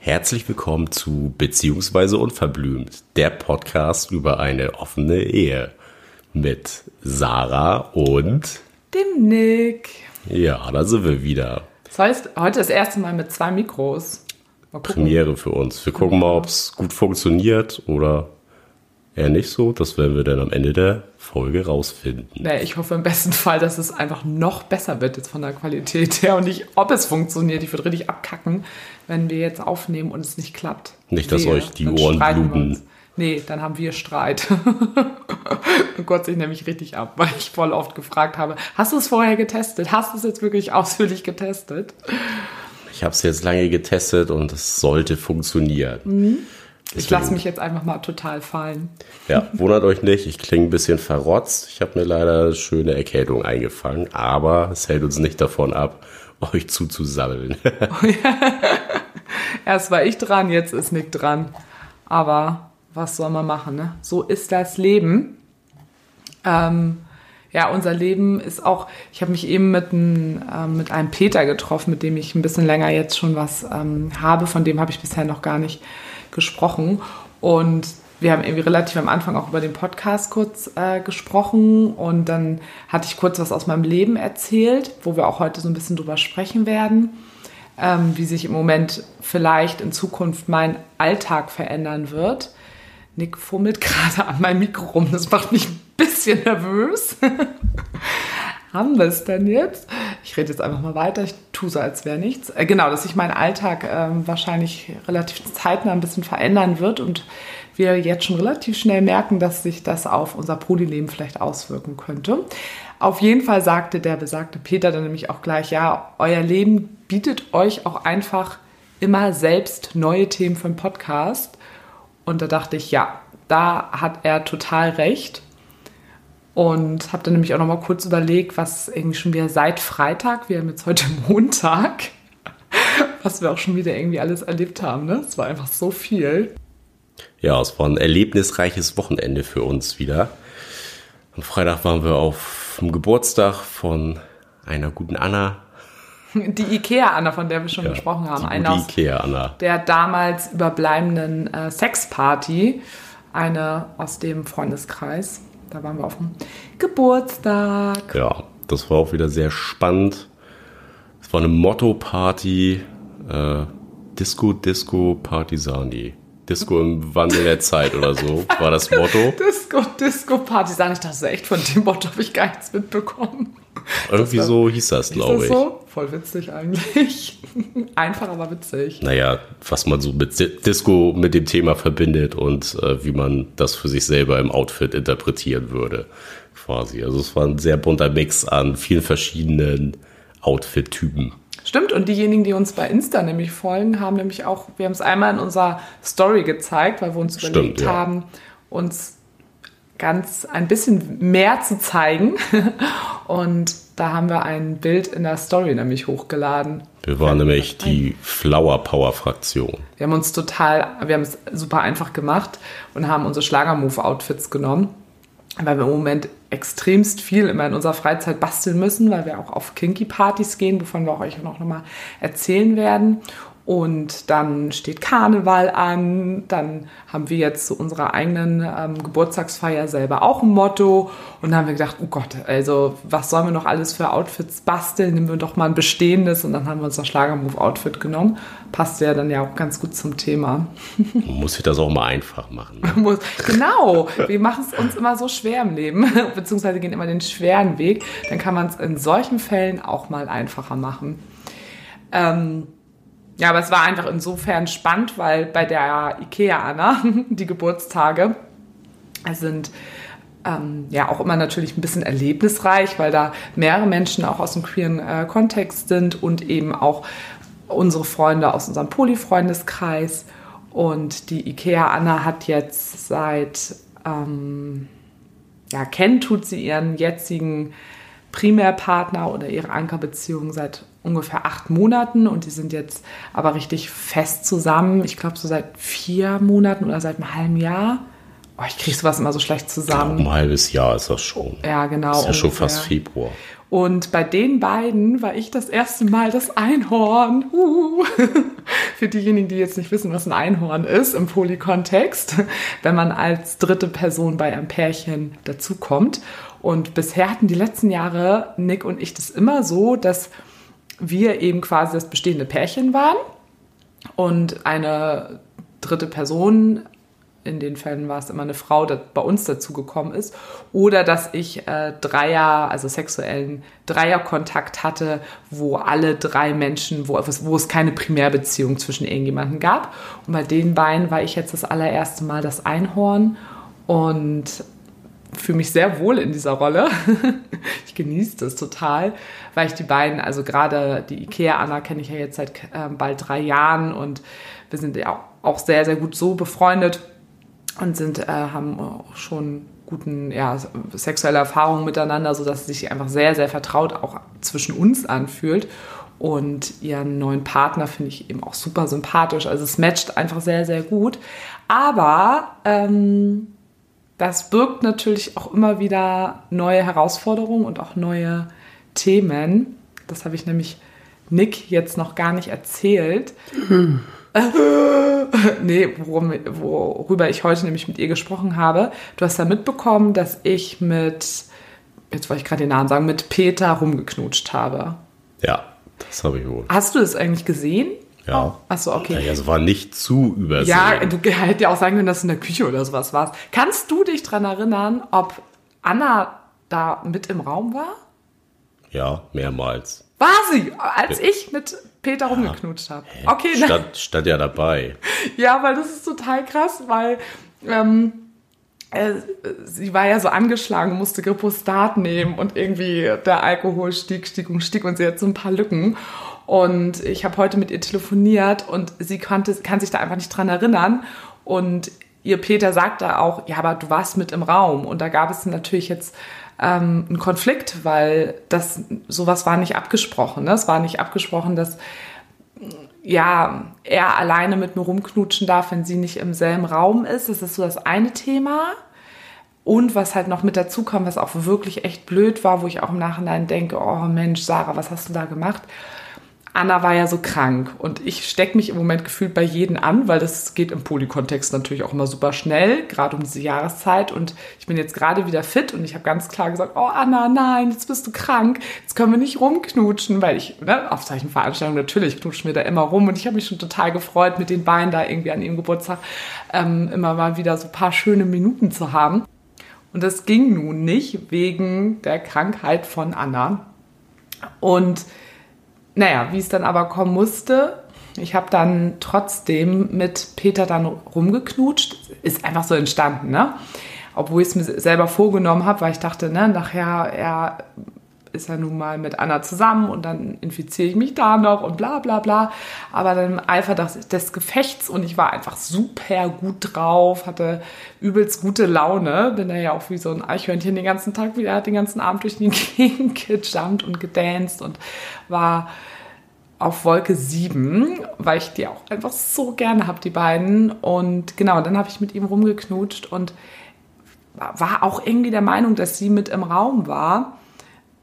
Herzlich willkommen zu Beziehungsweise Unverblümt, der Podcast über eine offene Ehe mit Sarah und dem Nick. Ja, da sind wir wieder. Das heißt, heute das erste Mal mit zwei Mikros. Premiere für uns. Wir gucken mal, ob es gut funktioniert oder eher nicht so. Das werden wir dann am Ende der Folge rausfinden. Nee, ich hoffe im besten Fall, dass es einfach noch besser wird jetzt von der Qualität her und nicht, ob es funktioniert. Ich würde richtig abkacken, wenn wir jetzt aufnehmen und es nicht klappt. Nicht, dass Wehe, euch die Ohren bluten. Nee, dann haben wir Streit. und Gott sich nämlich richtig ab, weil ich voll oft gefragt habe, hast du es vorher getestet? Hast du es jetzt wirklich ausführlich getestet? Ich habe es jetzt lange getestet und es sollte funktionieren. Mhm. Ich lasse mich jetzt einfach mal total fallen. Ja, wundert euch nicht, ich klinge ein bisschen verrotzt. Ich habe mir leider eine schöne Erkältung eingefangen, aber es hält uns nicht davon ab, euch zuzusammeln. Erst war ich dran, jetzt ist Nick dran. Aber was soll man machen, ne? So ist das Leben. Ähm, ja, unser Leben ist auch, ich habe mich eben mit, ein, äh, mit einem Peter getroffen, mit dem ich ein bisschen länger jetzt schon was ähm, habe, von dem habe ich bisher noch gar nicht gesprochen. Und wir haben irgendwie relativ am Anfang auch über den Podcast kurz äh, gesprochen und dann hatte ich kurz was aus meinem Leben erzählt, wo wir auch heute so ein bisschen drüber sprechen werden, ähm, wie sich im Moment vielleicht in Zukunft mein Alltag verändern wird. Nick fummelt gerade an meinem Mikro rum, das macht mich ein bisschen nervös. Haben wir es denn jetzt? Ich rede jetzt einfach mal weiter, ich tue so, als wäre nichts. Äh, genau, dass sich mein Alltag äh, wahrscheinlich relativ zeitnah ein bisschen verändern wird und wir jetzt schon relativ schnell merken, dass sich das auf unser Polyleben vielleicht auswirken könnte. Auf jeden Fall sagte der besagte Peter dann nämlich auch gleich, ja, euer Leben bietet euch auch einfach immer selbst neue Themen für einen Podcast. Und da dachte ich, ja, da hat er total recht. Und habe dann nämlich auch noch mal kurz überlegt, was irgendwie schon wieder seit Freitag, wir haben jetzt heute Montag, was wir auch schon wieder irgendwie alles erlebt haben. Ne? Es war einfach so viel. Ja, es war ein erlebnisreiches Wochenende für uns wieder. Am Freitag waren wir auf dem Geburtstag von einer guten Anna. Die Ikea-Anna, von der wir schon ja, gesprochen haben. Die aus Ikea-Anna. Der damals überbleibenden äh, Sexparty. Eine aus dem Freundeskreis. Da waren wir auf dem Geburtstag. Ja, das war auch wieder sehr spannend. Es war eine Motto-Party. Äh, Disco, Disco, Partisani. Disco im Wandel der Zeit oder so, war das Motto. Disco, Disco, Partisan. Ich dachte echt, von dem Motto habe ich gar nichts mitbekommen. Irgendwie war, so hieß das, glaube ich. So? Voll witzig eigentlich. Einfach, aber witzig. Naja, was man so mit Disco mit dem Thema verbindet und äh, wie man das für sich selber im Outfit interpretieren würde, quasi. Also es war ein sehr bunter Mix an vielen verschiedenen Outfit-Typen. Stimmt, und diejenigen, die uns bei Insta nämlich folgen, haben nämlich auch, wir haben es einmal in unserer Story gezeigt, weil wir uns Stimmt, überlegt ja. haben, uns ganz ein bisschen mehr zu zeigen. Und da haben wir ein Bild in der Story nämlich hochgeladen. Wir waren nämlich die Flower Power Fraktion. Wir haben uns total, wir haben es super einfach gemacht und haben unsere Schlagermove-Outfits genommen weil wir im Moment extremst viel immer in unserer Freizeit basteln müssen, weil wir auch auf Kinky-Partys gehen, wovon wir euch noch mal erzählen werden. Und dann steht Karneval an, dann haben wir jetzt zu unserer eigenen ähm, Geburtstagsfeier selber auch ein Motto. Und dann haben wir gedacht, oh Gott, also was sollen wir noch alles für Outfits basteln? Nehmen wir doch mal ein bestehendes. Und dann haben wir uns das Schlagermove-Outfit genommen. Passt ja dann ja auch ganz gut zum Thema. Man muss sich das auch mal einfach machen. Ne? genau, wir machen es uns immer so schwer im Leben, beziehungsweise gehen immer den schweren Weg. Dann kann man es in solchen Fällen auch mal einfacher machen. Ähm, ja, aber es war einfach insofern spannend, weil bei der IKEA Anna die Geburtstage sind ähm, ja auch immer natürlich ein bisschen erlebnisreich, weil da mehrere Menschen auch aus dem queeren äh, Kontext sind und eben auch unsere Freunde aus unserem Poly-Freundeskreis. Und die IKEA Anna hat jetzt seit, ähm, ja, kennt tut sie ihren jetzigen Primärpartner oder ihre Ankerbeziehung seit ungefähr acht Monaten und die sind jetzt aber richtig fest zusammen. Ich glaube, so seit vier Monaten oder seit einem halben Jahr Oh, ich kriege sowas immer so schlecht zusammen. Ein halbes Jahr ist das schon. Ja, genau. ist ja schon fast Februar. Und bei den beiden war ich das erste Mal das Einhorn. Uh. Für diejenigen, die jetzt nicht wissen, was ein Einhorn ist im Polykontext, wenn man als dritte Person bei einem Pärchen dazukommt. Und bisher hatten die letzten Jahre Nick und ich das immer so, dass wir eben quasi das bestehende Pärchen waren und eine dritte Person in den Fällen war es immer eine Frau, die bei uns dazugekommen ist, oder dass ich äh, Dreier, also sexuellen Dreierkontakt hatte, wo alle drei Menschen, wo, wo es keine Primärbeziehung zwischen irgendjemanden gab. Und bei den beiden war ich jetzt das allererste Mal das Einhorn und fühle mich sehr wohl in dieser Rolle. ich genieße das total, weil ich die beiden, also gerade die Ikea-Anna kenne ich ja jetzt seit äh, bald drei Jahren und wir sind ja auch sehr, sehr gut so befreundet und sind, äh, haben schon guten, ja, sexuelle Erfahrungen miteinander, sodass es sich einfach sehr, sehr vertraut auch zwischen uns anfühlt. Und ihren neuen Partner finde ich eben auch super sympathisch. Also es matcht einfach sehr, sehr gut. Aber ähm, das birgt natürlich auch immer wieder neue Herausforderungen und auch neue Themen. Das habe ich nämlich Nick jetzt noch gar nicht erzählt. Hm. nee, worum, worüber ich heute nämlich mit ihr gesprochen habe. Du hast ja mitbekommen, dass ich mit, jetzt wollte ich gerade den Namen sagen, mit Peter rumgeknutscht habe. Ja, das habe ich wohl. Hast du das eigentlich gesehen? Ja. Oh, achso, okay. Naja, es war nicht zu übersehen. Ja, du hättest ja auch sagen können, dass du in der Küche oder sowas warst. Kannst du dich daran erinnern, ob Anna da mit im Raum war? Ja, mehrmals. War sie, als ich mit Peter rumgeknutscht habe. Okay, stand, stand ja dabei. ja, weil das ist total krass, weil ähm, äh, sie war ja so angeschlagen, musste Gripostat nehmen und irgendwie der Alkohol stieg, stieg und stieg und sie hat so ein paar Lücken. Und ich habe heute mit ihr telefoniert und sie konnte, kann sich da einfach nicht dran erinnern. Und ihr Peter sagte auch, ja, aber du warst mit im Raum. Und da gab es natürlich jetzt ähm, einen Konflikt, weil das sowas war nicht abgesprochen. Ne? Es war nicht abgesprochen, dass ja, er alleine mit mir rumknutschen darf, wenn sie nicht im selben Raum ist. Das ist so das eine Thema. Und was halt noch mit dazu kommt, was auch wirklich echt blöd war, wo ich auch im Nachhinein denke, oh Mensch, Sarah, was hast du da gemacht? Anna war ja so krank und ich stecke mich im Moment gefühlt bei jedem an, weil das geht im Polykontext natürlich auch immer super schnell, gerade um diese Jahreszeit. Und ich bin jetzt gerade wieder fit und ich habe ganz klar gesagt, oh Anna, nein, jetzt bist du krank, jetzt können wir nicht rumknutschen, weil ich, ne, auf Zeichenveranstaltungen natürlich knutschen wir da immer rum und ich habe mich schon total gefreut, mit den Beinen da irgendwie an ihrem Geburtstag ähm, immer mal wieder so ein paar schöne Minuten zu haben. Und das ging nun nicht wegen der Krankheit von Anna. Und naja, wie es dann aber kommen musste, ich habe dann trotzdem mit Peter dann rumgeknutscht. Ist einfach so entstanden, ne? Obwohl ich es mir selber vorgenommen habe, weil ich dachte, ne, nachher er ist ja nun mal mit Anna zusammen und dann infiziere ich mich da noch und bla bla bla. Aber dann im Eifer des, des Gefechts und ich war einfach super gut drauf, hatte übelst gute Laune, bin ja auch wie so ein Eichhörnchen den ganzen Tag wieder, den ganzen Abend durch die Gegend gejumpt und gedanced und war auf Wolke 7, weil ich die auch einfach so gerne habe, die beiden. Und genau, dann habe ich mit ihm rumgeknutscht und war auch irgendwie der Meinung, dass sie mit im Raum war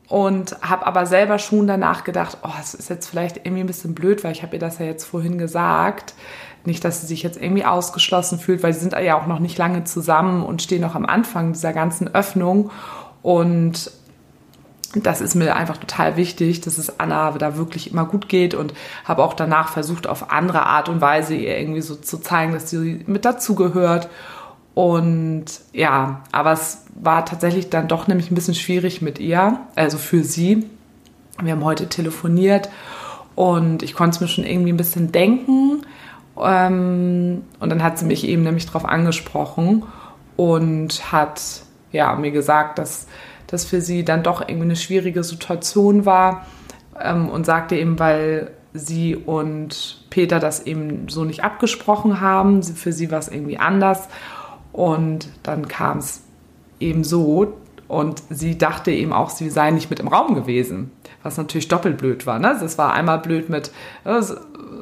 und habe aber selber schon danach gedacht, oh, es ist jetzt vielleicht irgendwie ein bisschen blöd, weil ich habe ihr das ja jetzt vorhin gesagt. Nicht, dass sie sich jetzt irgendwie ausgeschlossen fühlt, weil sie sind ja auch noch nicht lange zusammen und stehen noch am Anfang dieser ganzen Öffnung. Und das ist mir einfach total wichtig, dass es Anna da wirklich immer gut geht und habe auch danach versucht, auf andere Art und Weise ihr irgendwie so zu zeigen, dass sie mit dazugehört. Und ja, aber es war tatsächlich dann doch nämlich ein bisschen schwierig mit ihr, also für sie. Wir haben heute telefoniert und ich konnte es mir schon irgendwie ein bisschen denken. Ähm, und dann hat sie mich eben nämlich darauf angesprochen und hat ja, mir gesagt, dass das für sie dann doch irgendwie eine schwierige Situation war ähm, und sagte eben, weil sie und Peter das eben so nicht abgesprochen haben, für sie war es irgendwie anders und dann kam es eben so und sie dachte eben auch, sie sei nicht mit im Raum gewesen, was natürlich doppelt blöd war. Ne? Das war einmal blöd mit, äh,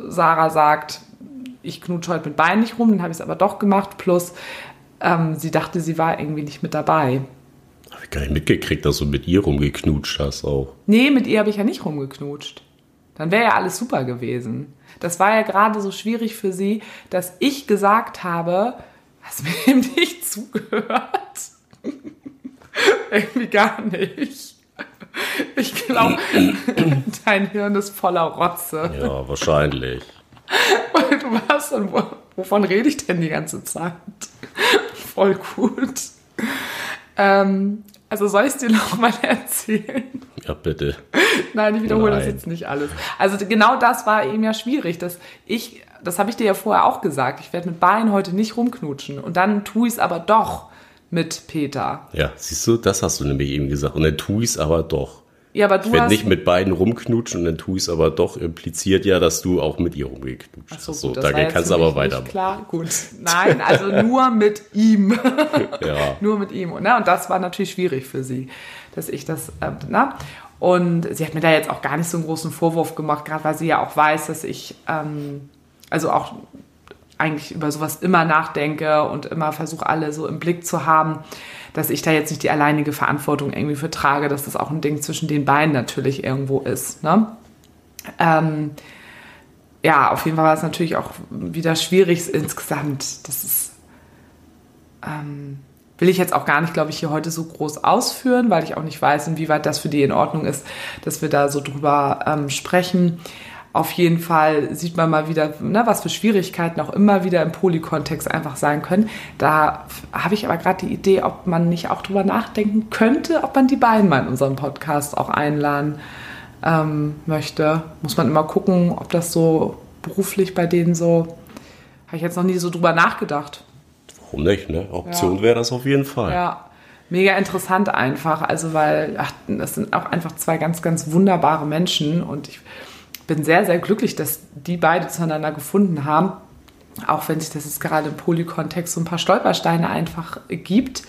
Sarah sagt, ich knutsche heute mit Beinen nicht rum, dann habe ich es aber doch gemacht, plus ähm, sie dachte, sie war irgendwie nicht mit dabei. Ich gar nicht mitgekriegt, dass du mit ihr rumgeknutscht hast auch. Nee, mit ihr habe ich ja nicht rumgeknutscht. Dann wäre ja alles super gewesen. Das war ja gerade so schwierig für sie, dass ich gesagt habe, hast mir eben nicht zugehört. Irgendwie gar nicht. Ich glaube, dein Hirn ist voller Rotze. Ja, wahrscheinlich. Weil du warst dann, wovon rede ich denn die ganze Zeit? Voll gut. Ähm, also soll ich es dir nochmal erzählen? Ja, bitte. Nein, ich wiederhole Nein. das jetzt nicht alles. Also genau das war eben ja schwierig, dass ich, das habe ich dir ja vorher auch gesagt, ich werde mit beiden heute nicht rumknutschen. Und dann tue ich es aber doch mit Peter. Ja, siehst du, das hast du nämlich eben gesagt. Und dann tu ich's aber doch. Ja, aber Ich du werde hast... nicht mit beiden rumknutschen und dann tu ich's aber doch impliziert ja, dass du auch mit ihr rumgeknutscht hast. so, gut, da jetzt kannst du aber weitermachen. Klar, gut. Nein, also nur mit ihm. Ja. nur mit ihm. Ne? Und das war natürlich schwierig für sie, dass ich das, äh, na? Und sie hat mir da jetzt auch gar nicht so einen großen Vorwurf gemacht, gerade weil sie ja auch weiß, dass ich, ähm, also auch eigentlich über sowas immer nachdenke und immer versuche, alle so im Blick zu haben, dass ich da jetzt nicht die alleinige Verantwortung irgendwie für trage, dass das auch ein Ding zwischen den beiden natürlich irgendwo ist. Ne? Ähm, ja, auf jeden Fall war es natürlich auch wieder schwierig insgesamt. Das ist, ähm, will ich jetzt auch gar nicht, glaube ich, hier heute so groß ausführen, weil ich auch nicht weiß, inwieweit das für die in Ordnung ist, dass wir da so drüber ähm, sprechen. Auf jeden Fall sieht man mal wieder, ne, was für Schwierigkeiten auch immer wieder im Polykontext einfach sein können. Da habe ich aber gerade die Idee, ob man nicht auch drüber nachdenken könnte, ob man die beiden mal in unseren Podcast auch einladen ähm, möchte. Muss man immer gucken, ob das so beruflich bei denen so. Habe ich jetzt noch nie so drüber nachgedacht. Warum nicht, ne? Option Ja. wäre das auf jeden Fall. Ja, mega interessant einfach. Also, weil, ach, das sind auch einfach zwei ganz, ganz wunderbare Menschen und ich bin sehr, sehr glücklich, dass die beide zueinander gefunden haben. Auch wenn sich das jetzt gerade im Polykontext so ein paar Stolpersteine einfach gibt.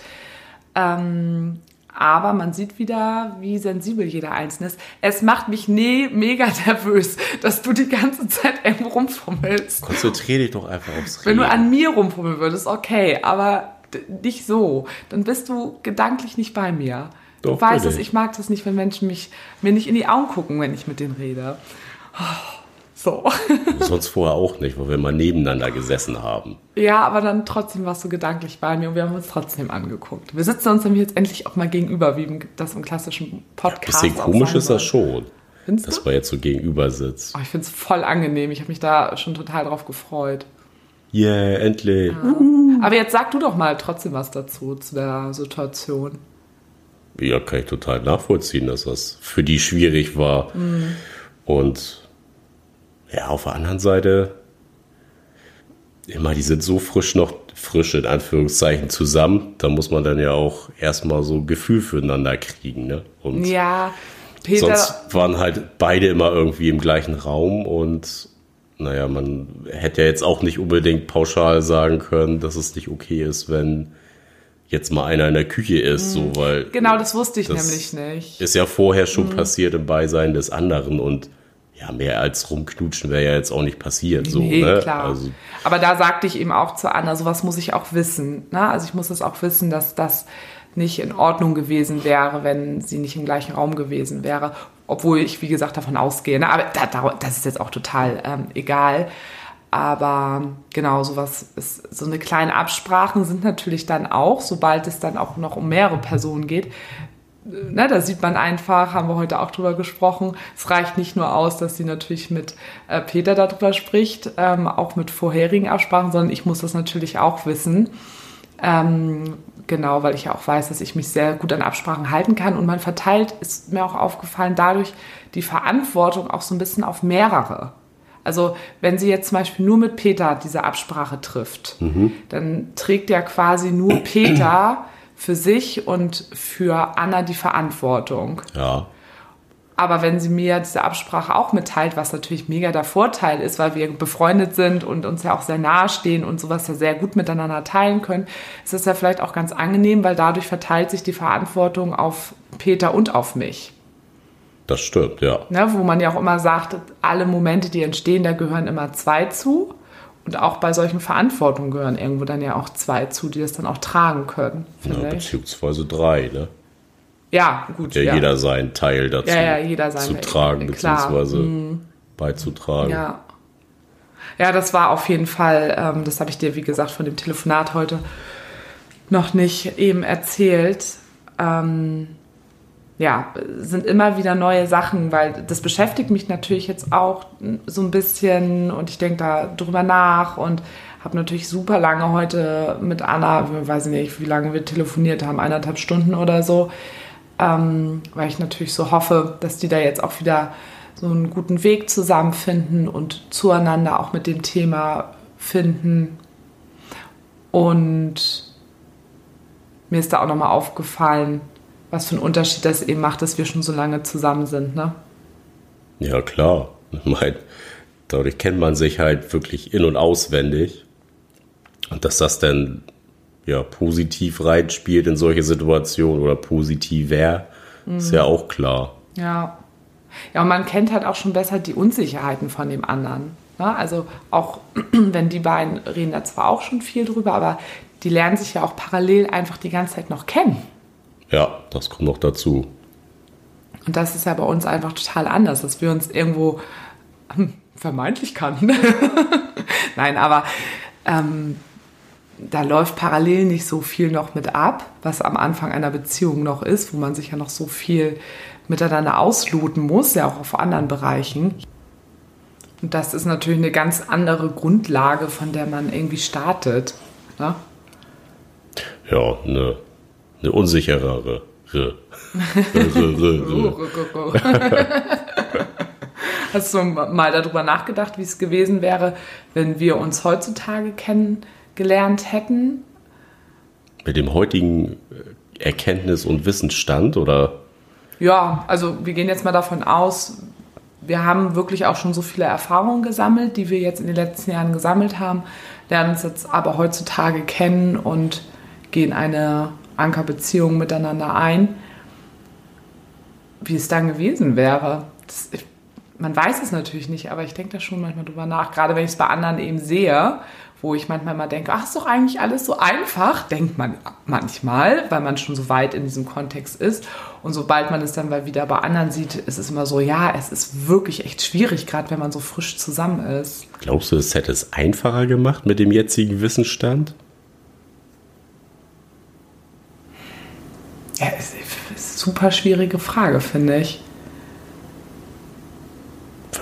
Ähm, aber man sieht wieder, wie sensibel jeder Einzelne ist. Es macht mich nee, mega nervös, dass du die ganze Zeit irgendwo rumfummelst. Konzentrier dich doch einfach aufs Wenn Reden. du an mir rumfummeln würdest, okay, aber nicht so. Dann bist du gedanklich nicht bei mir. Du Doch, weißt bin es, ich. ich mag das nicht, wenn Menschen mich, mir nicht in die Augen gucken, wenn ich mit denen rede. So. Sonst vorher auch nicht, weil wir mal nebeneinander gesessen haben. Ja, aber dann trotzdem warst du gedanklich bei mir und wir haben uns trotzdem angeguckt. Wir sitzen uns nämlich jetzt endlich auch mal gegenüber, wie das im klassischen Podcast Bisschen auch komisch ist das schon, Findest dass du? man jetzt so gegenüber sitzt. Oh, ich finde es voll angenehm. Ich habe mich da schon total drauf gefreut. Yeah, endlich. Aber jetzt sag du doch mal trotzdem was dazu, zu der Situation. Ja, kann ich total nachvollziehen, dass das für die schwierig war. Und ja, auf der anderen Seite, immer, die sind so frisch noch, frisch in Anführungszeichen zusammen, da muss man dann ja auch erstmal so ein Gefühl füreinander kriegen. Ne? Und Ja, Peter. sonst waren halt beide immer irgendwie im gleichen Raum und naja, man hätte ja jetzt auch nicht unbedingt pauschal sagen können, dass es nicht okay ist, wenn jetzt mal einer in der Küche ist, so, weil Genau, das wusste ich Das nämlich nicht. ist ja vorher Mhm. schon passiert im Beisein des anderen und ja, mehr als rumknutschen wäre ja jetzt auch nicht passiert, so, nee, ne? klar. Also, Aber da sagte ich eben auch zu Anna, sowas muss ich auch wissen. Ne? Also ich muss das auch wissen, dass das nicht in Ordnung gewesen wäre, wenn sie nicht im gleichen Raum gewesen wäre. Obwohl ich, wie gesagt, davon ausgehe. Ne? Aber da, da, das ist jetzt auch total ähm, egal. Aber genau, sowas ist, so eine kleine Absprachen sind natürlich dann auch, sobald es dann auch noch um mehrere Personen geht, ne, da sieht man einfach, haben wir heute auch drüber gesprochen, es reicht nicht nur aus, dass sie natürlich mit äh, Peter darüber spricht, ähm, auch mit vorherigen Absprachen, sondern ich muss das natürlich auch wissen. Ähm, genau, weil ich ja auch weiß, dass ich mich sehr gut an Absprachen halten kann und man verteilt, ist mir auch aufgefallen, dadurch die Verantwortung auch so ein bisschen auf mehrere. Also wenn sie jetzt zum Beispiel nur mit Peter diese Absprache trifft, dann trägt ja quasi nur Peter für sich und für Anna die Verantwortung. ja, Aber wenn sie mir diese Absprache auch mitteilt, was natürlich mega der Vorteil ist, weil wir befreundet sind und uns ja auch sehr nahe stehen und sowas ja sehr gut miteinander teilen können, ist es ja vielleicht auch ganz angenehm, weil dadurch verteilt sich die Verantwortung auf Peter und auf mich. das stimmt, ja. Ne, wo man ja auch immer sagt, alle Momente, die entstehen, da gehören immer zwei zu. Und auch bei solchen Verantwortungen gehören irgendwo dann ja auch zwei zu, die das dann auch tragen können. Ja, beziehungsweise drei, ne? Ja, gut. Ja, ja, jeder seinen Teil dazu ja, ja, zu tragen, beziehungsweise mhm. beizutragen. Ja. Ja, das war auf jeden Fall, ähm, das habe ich dir, wie gesagt, von dem Telefonat heute noch nicht eben erzählt. Ähm, ja, sind immer wieder neue Sachen, weil das beschäftigt mich natürlich jetzt auch so ein bisschen und ich denke da drüber nach und habe natürlich super lange heute mit Anna, weiß nicht, wie lange wir telefoniert haben, eineinhalb Stunden oder so, ähm, weil ich natürlich so hoffe, dass die da jetzt auch wieder so einen guten Weg zusammenfinden und zueinander auch mit dem Thema finden. Und mir ist da auch nochmal aufgefallen, was für einen Unterschied das eben macht, dass wir schon so lange zusammen sind, ne? Ja, klar. Ich meine, dadurch kennt man sich halt wirklich in- und auswendig. Und dass das dann ja positiv reinspielt in solche Situationen oder positiv wäre, mhm. ist ja auch klar. Ja. Ja, und man kennt halt auch schon besser die Unsicherheiten von dem anderen. Ne? Also auch wenn die beiden reden da zwar auch schon viel drüber, aber die lernen sich ja auch parallel einfach die ganze Zeit noch kennen. Ja, das kommt noch dazu. Und das ist ja bei uns einfach total anders, dass wir uns irgendwo hm, vermeintlich kannten. Nein, aber ähm, da läuft parallel nicht so viel noch mit ab, was am Anfang einer Beziehung noch ist, wo man sich ja noch so viel miteinander ausloten muss, ja auch auf anderen Bereichen. Und das ist natürlich eine ganz andere Grundlage, von der man irgendwie startet. Ne? Ja, eine, eine unsicherere. Hast du mal darüber nachgedacht, wie es gewesen wäre, wenn wir uns heutzutage kennengelernt hätten? Mit dem heutigen Erkenntnis- und Wissensstand oder? Ja, also wir gehen jetzt mal davon aus, wir haben wirklich auch schon so viele Erfahrungen gesammelt, die wir jetzt in den letzten Jahren gesammelt haben, lernen uns jetzt aber heutzutage kennen und gehen eine Ankerbeziehung miteinander ein. Wie es dann gewesen wäre, das, ich, man weiß es natürlich nicht, aber ich denke da schon manchmal drüber nach, gerade wenn ich es bei anderen eben sehe, wo ich manchmal mal denke, ach, ist doch eigentlich alles so einfach, denkt man manchmal, weil man schon so weit in diesem Kontext ist. Und sobald man es dann mal wieder bei anderen sieht, ist es immer so, ja, es ist wirklich echt schwierig, gerade wenn man so frisch zusammen ist. Glaubst du, es hätte es einfacher gemacht mit dem jetzigen Wissensstand? Ja, ist, ist super schwierige Frage, finde ich.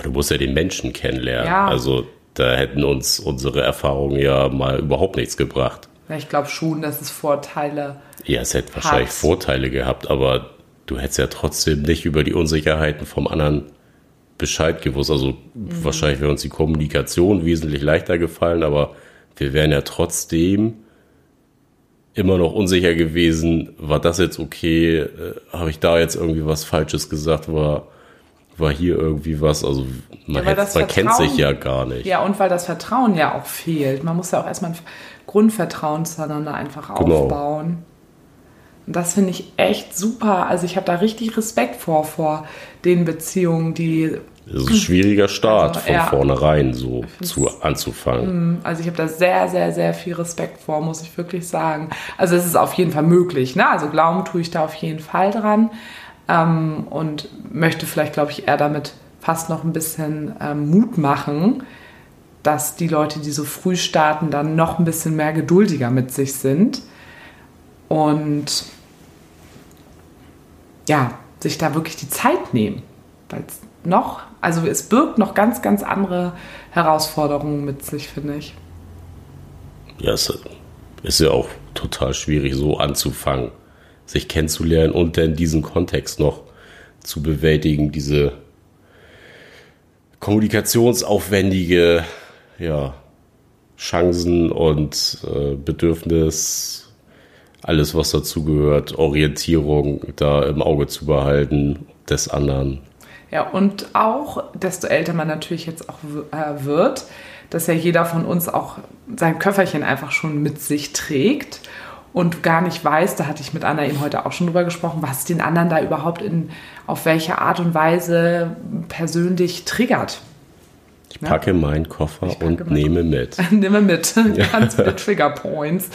Du musst ja den Menschen kennenlernen. Ja. Also da hätten uns unsere Erfahrungen ja mal überhaupt nichts gebracht. Ich glaube schon, dass es Vorteile Ja, es hätte hat. wahrscheinlich Vorteile gehabt, aber du hättest ja trotzdem nicht über die Unsicherheiten vom anderen Bescheid gewusst. Also mhm. wahrscheinlich wäre uns die Kommunikation wesentlich leichter gefallen, aber wir wären ja trotzdem immer noch unsicher gewesen, war das jetzt okay, äh, habe ich da jetzt irgendwie was Falsches gesagt, war war hier irgendwie was. Also man, ja, hätte, man kennt sich ja gar nicht. Ja, und weil das Vertrauen ja auch fehlt. Man muss ja auch erstmal ein Grundvertrauen zueinander einfach genau. aufbauen. Und das finde ich echt super. Also ich habe da richtig Respekt vor, vor den Beziehungen, die. Das ist ein schwieriger Start also, von ja, vornherein so zu, anzufangen. Mm, also ich habe da sehr, sehr, sehr viel Respekt vor, muss ich wirklich sagen. Also es ist auf jeden Fall möglich. Ne? Also glauben tue ich da auf jeden Fall dran ähm, und möchte vielleicht, glaube ich, eher damit fast noch ein bisschen ähm, Mut machen, dass die Leute, die so früh starten, dann noch ein bisschen mehr geduldiger mit sich sind und ja, sich da wirklich die Zeit nehmen. Weil es noch, also es birgt noch ganz, ganz andere Herausforderungen mit sich, finde ich. Ja, es ist ja auch total schwierig, so anzufangen sich kennenzulernen und dann diesen Kontext noch zu bewältigen, diese kommunikationsaufwendige ja, Chancen und äh, Bedürfnis, alles was dazugehört, Orientierung da im Auge zu behalten des anderen. Ja, und auch, desto älter man natürlich jetzt auch äh, wird, dass ja jeder von uns auch sein Köfferchen einfach schon mit sich trägt und gar nicht weiß, da hatte ich mit Anna eben heute auch schon drüber gesprochen, was den anderen da überhaupt in, auf welche Art und Weise persönlich triggert. Ich packe ja? meinen Koffer packe und nehme mit. nehme mit. Ganz viele Trigger Points,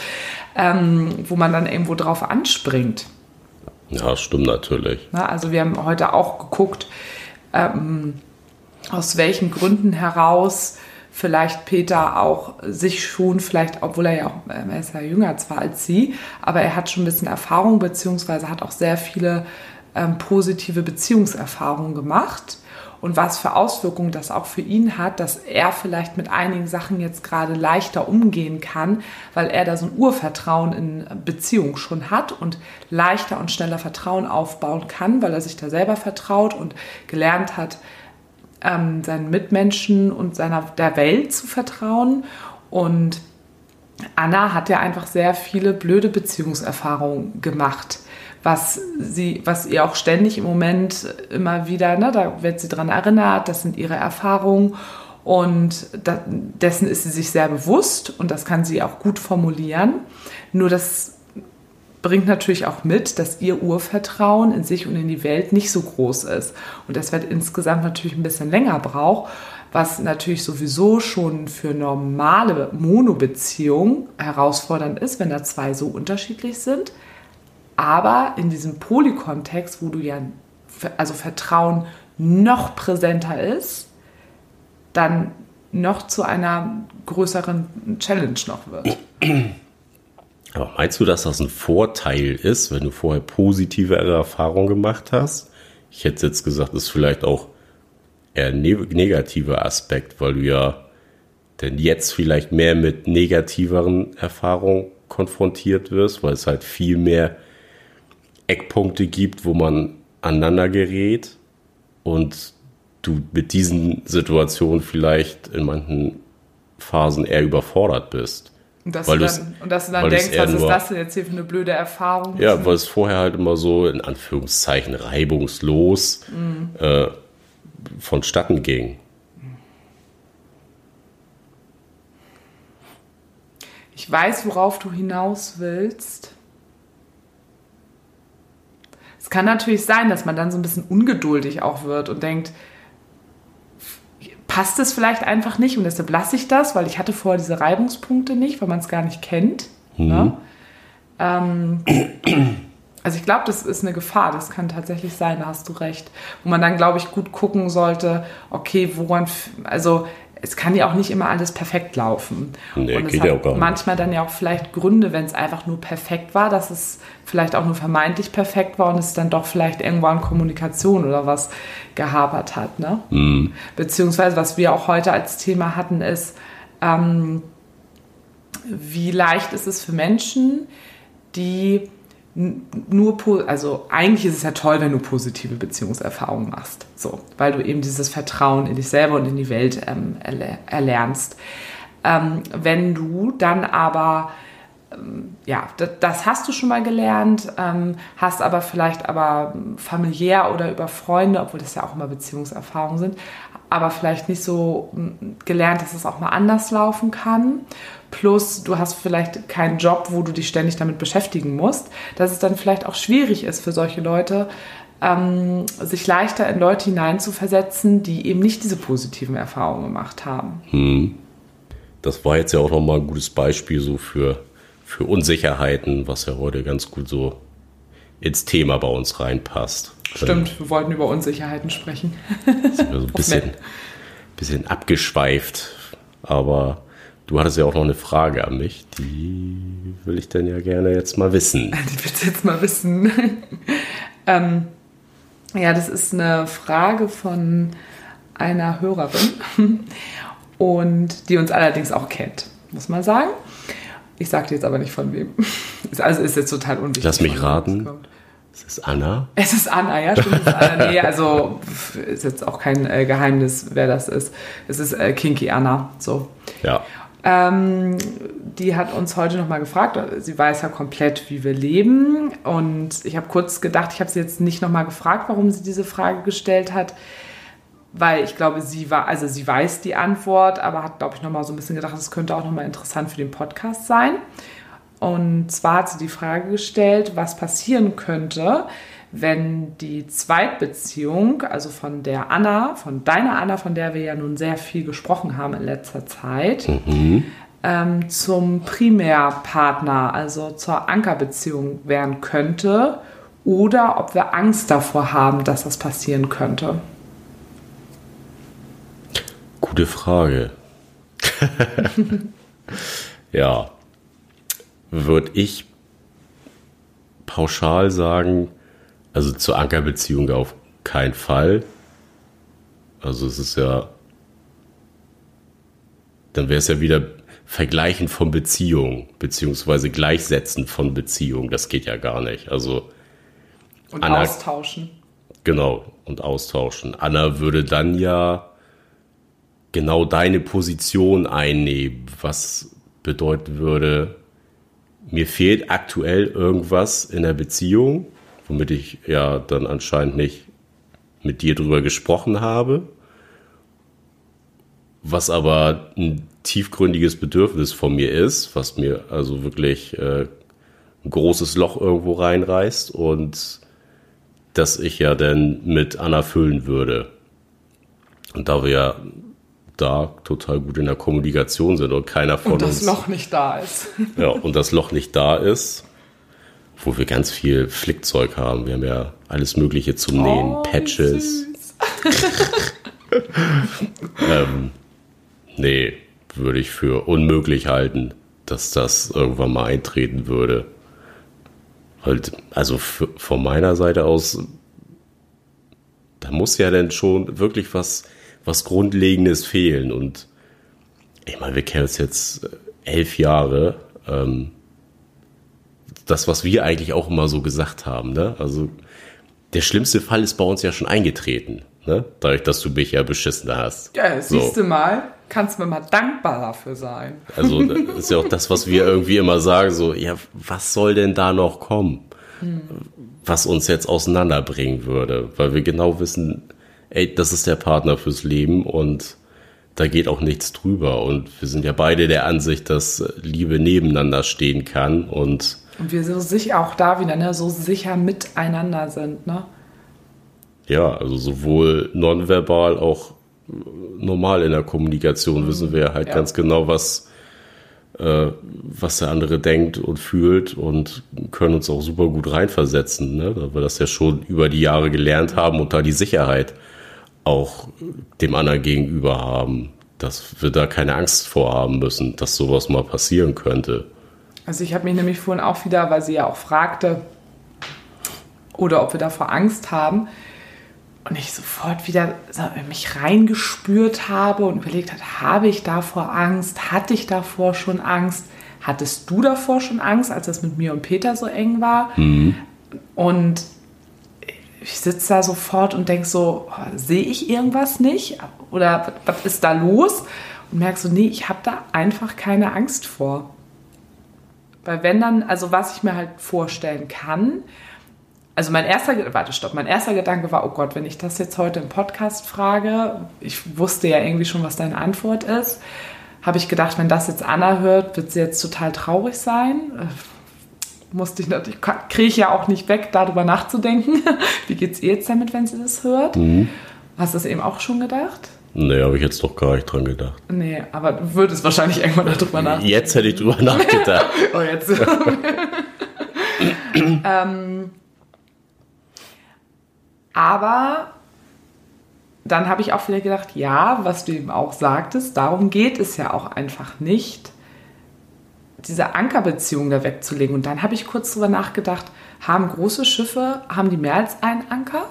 ähm, wo man dann irgendwo drauf anspringt. Ja, stimmt natürlich. Na, also wir haben heute auch geguckt, ähm, aus welchen Gründen heraus vielleicht Peter auch sich schon vielleicht, obwohl er ja auch, ähm, er ist ja jünger zwar als sie, aber er hat schon ein bisschen Erfahrung, beziehungsweise hat auch sehr viele ähm, positive Beziehungserfahrungen gemacht und was für Auswirkungen das auch für ihn hat, dass er vielleicht mit einigen Sachen jetzt gerade leichter umgehen kann, weil er da so ein Urvertrauen in Beziehung schon hat und leichter und schneller Vertrauen aufbauen kann, weil er sich da selber vertraut und gelernt hat, ähm, seinen Mitmenschen und seiner der Welt zu vertrauen. Und Anna hat ja einfach sehr viele blöde Beziehungserfahrungen gemacht was sie, was ihr auch ständig im Moment immer wieder, ne, da wird sie daran erinnert, das sind ihre Erfahrungen und da, dessen ist sie sich sehr bewusst und das kann sie auch gut formulieren. Nur das bringt natürlich auch mit, dass ihr Urvertrauen in sich und in die Welt nicht so groß ist. Und das wird insgesamt natürlich ein bisschen länger brauchen, was natürlich sowieso schon für normale Monobeziehungen herausfordernd ist, wenn da zwei so unterschiedlich sind. Aber in diesem Polykontext, wo du ja, also Vertrauen noch präsenter ist, dann noch zu einer größeren Challenge noch wird. Aber meinst du, dass das ein Vorteil ist, wenn du vorher positive Erfahrungen gemacht hast? Ich hätte jetzt gesagt, ist vielleicht auch eher ein ne-, negativer Aspekt, weil du ja denn jetzt vielleicht mehr mit negativeren Erfahrungen konfrontiert wirst, weil es halt viel mehr Eckpunkte gibt, wo man aneinander gerät und du mit diesen Situationen vielleicht in manchen Phasen eher überfordert bist. Und dass, weil du dann, und dass du dann denkst, was ist das denn jetzt hier für eine blöde Erfahrung? Ja, weil es vorher halt immer so in Anführungszeichen reibungslos mhm. äh, vonstatten ging. Ich weiß, worauf du hinaus willst. Es kann natürlich sein, dass man dann so ein bisschen ungeduldig auch wird und denkt, passt es vielleicht einfach nicht und deshalb lasse ich das, weil ich hatte vorher diese Reibungspunkte nicht, weil man es gar nicht kennt. Mhm. Ne? Ähm, also ich glaube, das ist eine Gefahr, das kann tatsächlich sein, da hast du recht. Wo man dann, glaube ich, gut gucken sollte, okay, woran, also es kann ja auch nicht immer alles perfekt laufen. Nee, und es hat ja auch gar nicht. manchmal dann ja auch vielleicht Gründe, wenn es einfach nur perfekt war, dass es vielleicht auch nur vermeintlich perfekt war und es dann doch vielleicht irgendwann Kommunikation oder was gehapert hat. Ne? Mhm. Beziehungsweise, was wir auch heute als Thema hatten, ist, ähm, wie leicht ist es für Menschen, die nur, also eigentlich ist es ja toll, wenn du positive Beziehungserfahrungen machst, so, weil du eben dieses Vertrauen in dich selber und in die Welt ähm, erlernst. Ähm, wenn du dann aber ähm, ja, das, hast du schon mal gelernt, ähm, hast aber vielleicht aber familiär oder über Freunde, obwohl das ja auch immer Beziehungserfahrungen sind, aber vielleicht nicht so gelernt, dass es auch mal anders laufen kann. Plus, du hast vielleicht keinen Job, wo du dich ständig damit beschäftigen musst, dass es dann vielleicht auch schwierig ist für solche Leute, ähm, sich leichter in Leute hineinzuversetzen, die eben nicht diese positiven Erfahrungen gemacht haben. Hm. Das war jetzt ja auch nochmal ein gutes Beispiel so für, für Unsicherheiten, was ja heute ganz gut so ins Thema bei uns reinpasst. Stimmt, wir wollten über Unsicherheiten sprechen. Sind wir so ein bisschen, bisschen abgeschweift, aber du hattest ja auch noch eine Frage an mich, die will ich dann ja gerne jetzt mal wissen. Die willst du jetzt mal wissen. ähm, ja, das ist eine Frage von einer Hörerin und die uns allerdings auch kennt, muss man sagen. Ich sage dir jetzt aber nicht von wem. Also ist jetzt total unwichtig. Lass mich raten. Es ist Anna. Es ist Anna, ja, stimmt. Anna. Nee, also ist jetzt auch kein äh, Geheimnis, wer das ist. Es ist äh, Kinky Anna. So. Ja. Ähm, die hat uns heute nochmal gefragt. Sie weiß ja komplett, wie wir leben. Und ich habe kurz gedacht, ich habe sie jetzt nicht nochmal gefragt, warum sie diese Frage gestellt hat weil ich glaube, sie war, also sie weiß die Antwort, aber hat, glaube ich, nochmal so ein bisschen gedacht, es könnte auch nochmal interessant für den Podcast sein. Und zwar hat sie die Frage gestellt, was passieren könnte, wenn die Zweitbeziehung, also von der Anna, von deiner Anna, von der wir ja nun sehr viel gesprochen haben in letzter Zeit, mhm. ähm, zum Primärpartner, also zur Ankerbeziehung werden könnte oder ob wir Angst davor haben, dass das passieren könnte. Gute Frage. ja, würde ich pauschal sagen, also zur Ankerbeziehung auf keinen Fall. Also es ist ja, dann wäre es ja wieder Vergleichen von Beziehung, beziehungsweise Gleichsetzen von Beziehung. Das geht ja gar nicht. Also und Anna, austauschen. Genau, und austauschen. Anna würde dann ja genau deine Position einnehmen, was bedeuten würde, mir fehlt aktuell irgendwas in der Beziehung, womit ich ja dann anscheinend nicht mit dir drüber gesprochen habe, was aber ein tiefgründiges Bedürfnis von mir ist, was mir also wirklich äh, ein großes Loch irgendwo reinreißt und das ich ja dann mit Anna füllen würde. Und da wir ja da total gut in der Kommunikation sind und keiner von uns. Und das uns, Loch nicht da ist. Ja, und das Loch nicht da ist, wo wir ganz viel Flickzeug haben. Wir haben ja alles Mögliche zum Nähen, oh, Patches. ähm, nee, würde ich für unmöglich halten, dass das irgendwann mal eintreten würde. Halt, also von meiner Seite aus, da muss ja dann schon wirklich was was Grundlegendes fehlen. Und ich meine, wir kennen es jetzt äh, elf Jahre. Ähm, das, was wir eigentlich auch immer so gesagt haben. Ne? Also der schlimmste Fall ist bei uns ja schon eingetreten. Ne? Dadurch, dass du mich ja beschissen hast. Ja, siehst so. du mal, kannst mir mal dankbar dafür sein. Also das ist ja auch das, was wir irgendwie immer sagen, so, ja, was soll denn da noch kommen? Hm. Was uns jetzt auseinanderbringen würde, weil wir genau wissen, ey, das ist der Partner fürs Leben und da geht auch nichts drüber. Und wir sind ja beide der Ansicht, dass Liebe nebeneinander stehen kann und und wir so sicher auch da wieder, ne, so sicher miteinander sind, ne? Ja, also sowohl nonverbal auch normal in der Kommunikation mhm. wissen wir halt ja. ganz genau, was, äh, was der andere denkt und fühlt und können uns auch super gut reinversetzen, ne? weil wir das ja schon über die Jahre gelernt haben und da die Sicherheit auch dem anderen gegenüber haben, dass wir da keine Angst vorhaben müssen, dass sowas mal passieren könnte. Also ich habe mich nämlich vorhin auch wieder, weil sie ja auch fragte, oder ob wir davor Angst haben, und ich sofort wieder mich reingespürt habe und überlegt hat, habe ich davor Angst? Hatte ich davor schon Angst? Hattest du davor schon Angst, als das mit mir und Peter so eng war? Mhm. Und ich sitze da sofort und denke so, oh, sehe ich irgendwas nicht? Oder was ist da los? Und merke so, nee, ich habe da einfach keine Angst vor. Weil wenn dann, also was ich mir halt vorstellen kann, also mein erster, warte, stopp, mein erster Gedanke war, oh Gott, wenn ich das jetzt heute im Podcast frage, ich wusste ja irgendwie schon, was deine Antwort ist, habe ich gedacht, wenn das jetzt Anna hört, wird sie jetzt total traurig sein musste ich natürlich, kriege ich ja auch nicht weg, darüber nachzudenken. Wie geht es ihr jetzt damit, wenn sie das hört? Mhm. Hast du das eben auch schon gedacht? Nee, habe ich jetzt doch gar nicht dran gedacht. Nee, aber du würdest wahrscheinlich irgendwann darüber nachdenken. Jetzt hätte ich drüber nachgedacht. oh, jetzt. ähm, aber dann habe ich auch wieder gedacht, ja, was du eben auch sagtest, darum geht es ja auch einfach nicht diese Ankerbeziehung da wegzulegen. Und dann habe ich kurz drüber nachgedacht, haben große Schiffe, haben die mehr als einen Anker?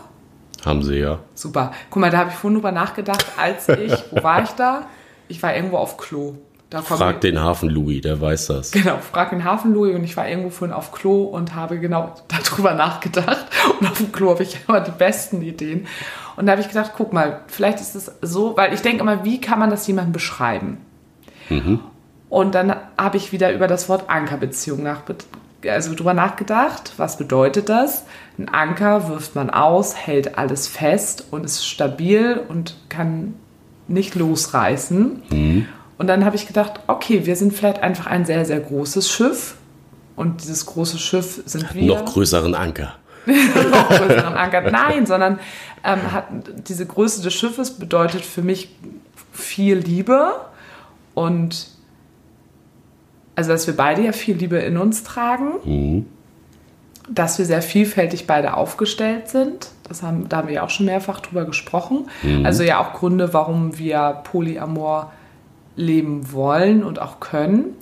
Haben sie ja. Super. Guck mal, da habe ich vorhin drüber nachgedacht, als ich, wo war ich da? Ich war irgendwo auf Klo. Da frag den Hafen Louis, der weiß das. Genau, frag den Hafen Louis und ich war irgendwo vorhin auf Klo und habe genau darüber nachgedacht. Und auf dem Klo habe ich immer die besten Ideen. Und da habe ich gedacht, guck mal, vielleicht ist es so, weil ich denke immer, wie kann man das jemandem beschreiben? Mhm. Und dann habe ich wieder über das Wort Ankerbeziehung nach, also drüber nachgedacht. Was bedeutet das? Ein Anker wirft man aus, hält alles fest und ist stabil und kann nicht losreißen. Mhm. Und dann habe ich gedacht, okay, wir sind vielleicht einfach ein sehr, sehr großes Schiff. Und dieses große Schiff sind wir. Noch größeren Anker. noch größeren Anker. Nein, sondern ähm, hat, diese Größe des Schiffes bedeutet für mich viel Liebe und also dass wir beide ja viel Liebe in uns tragen, Mhm. dass wir sehr vielfältig beide aufgestellt sind. Das haben, da haben wir ja auch schon mehrfach drüber gesprochen. Also ja auch Gründe, warum wir Polyamor leben wollen und auch können.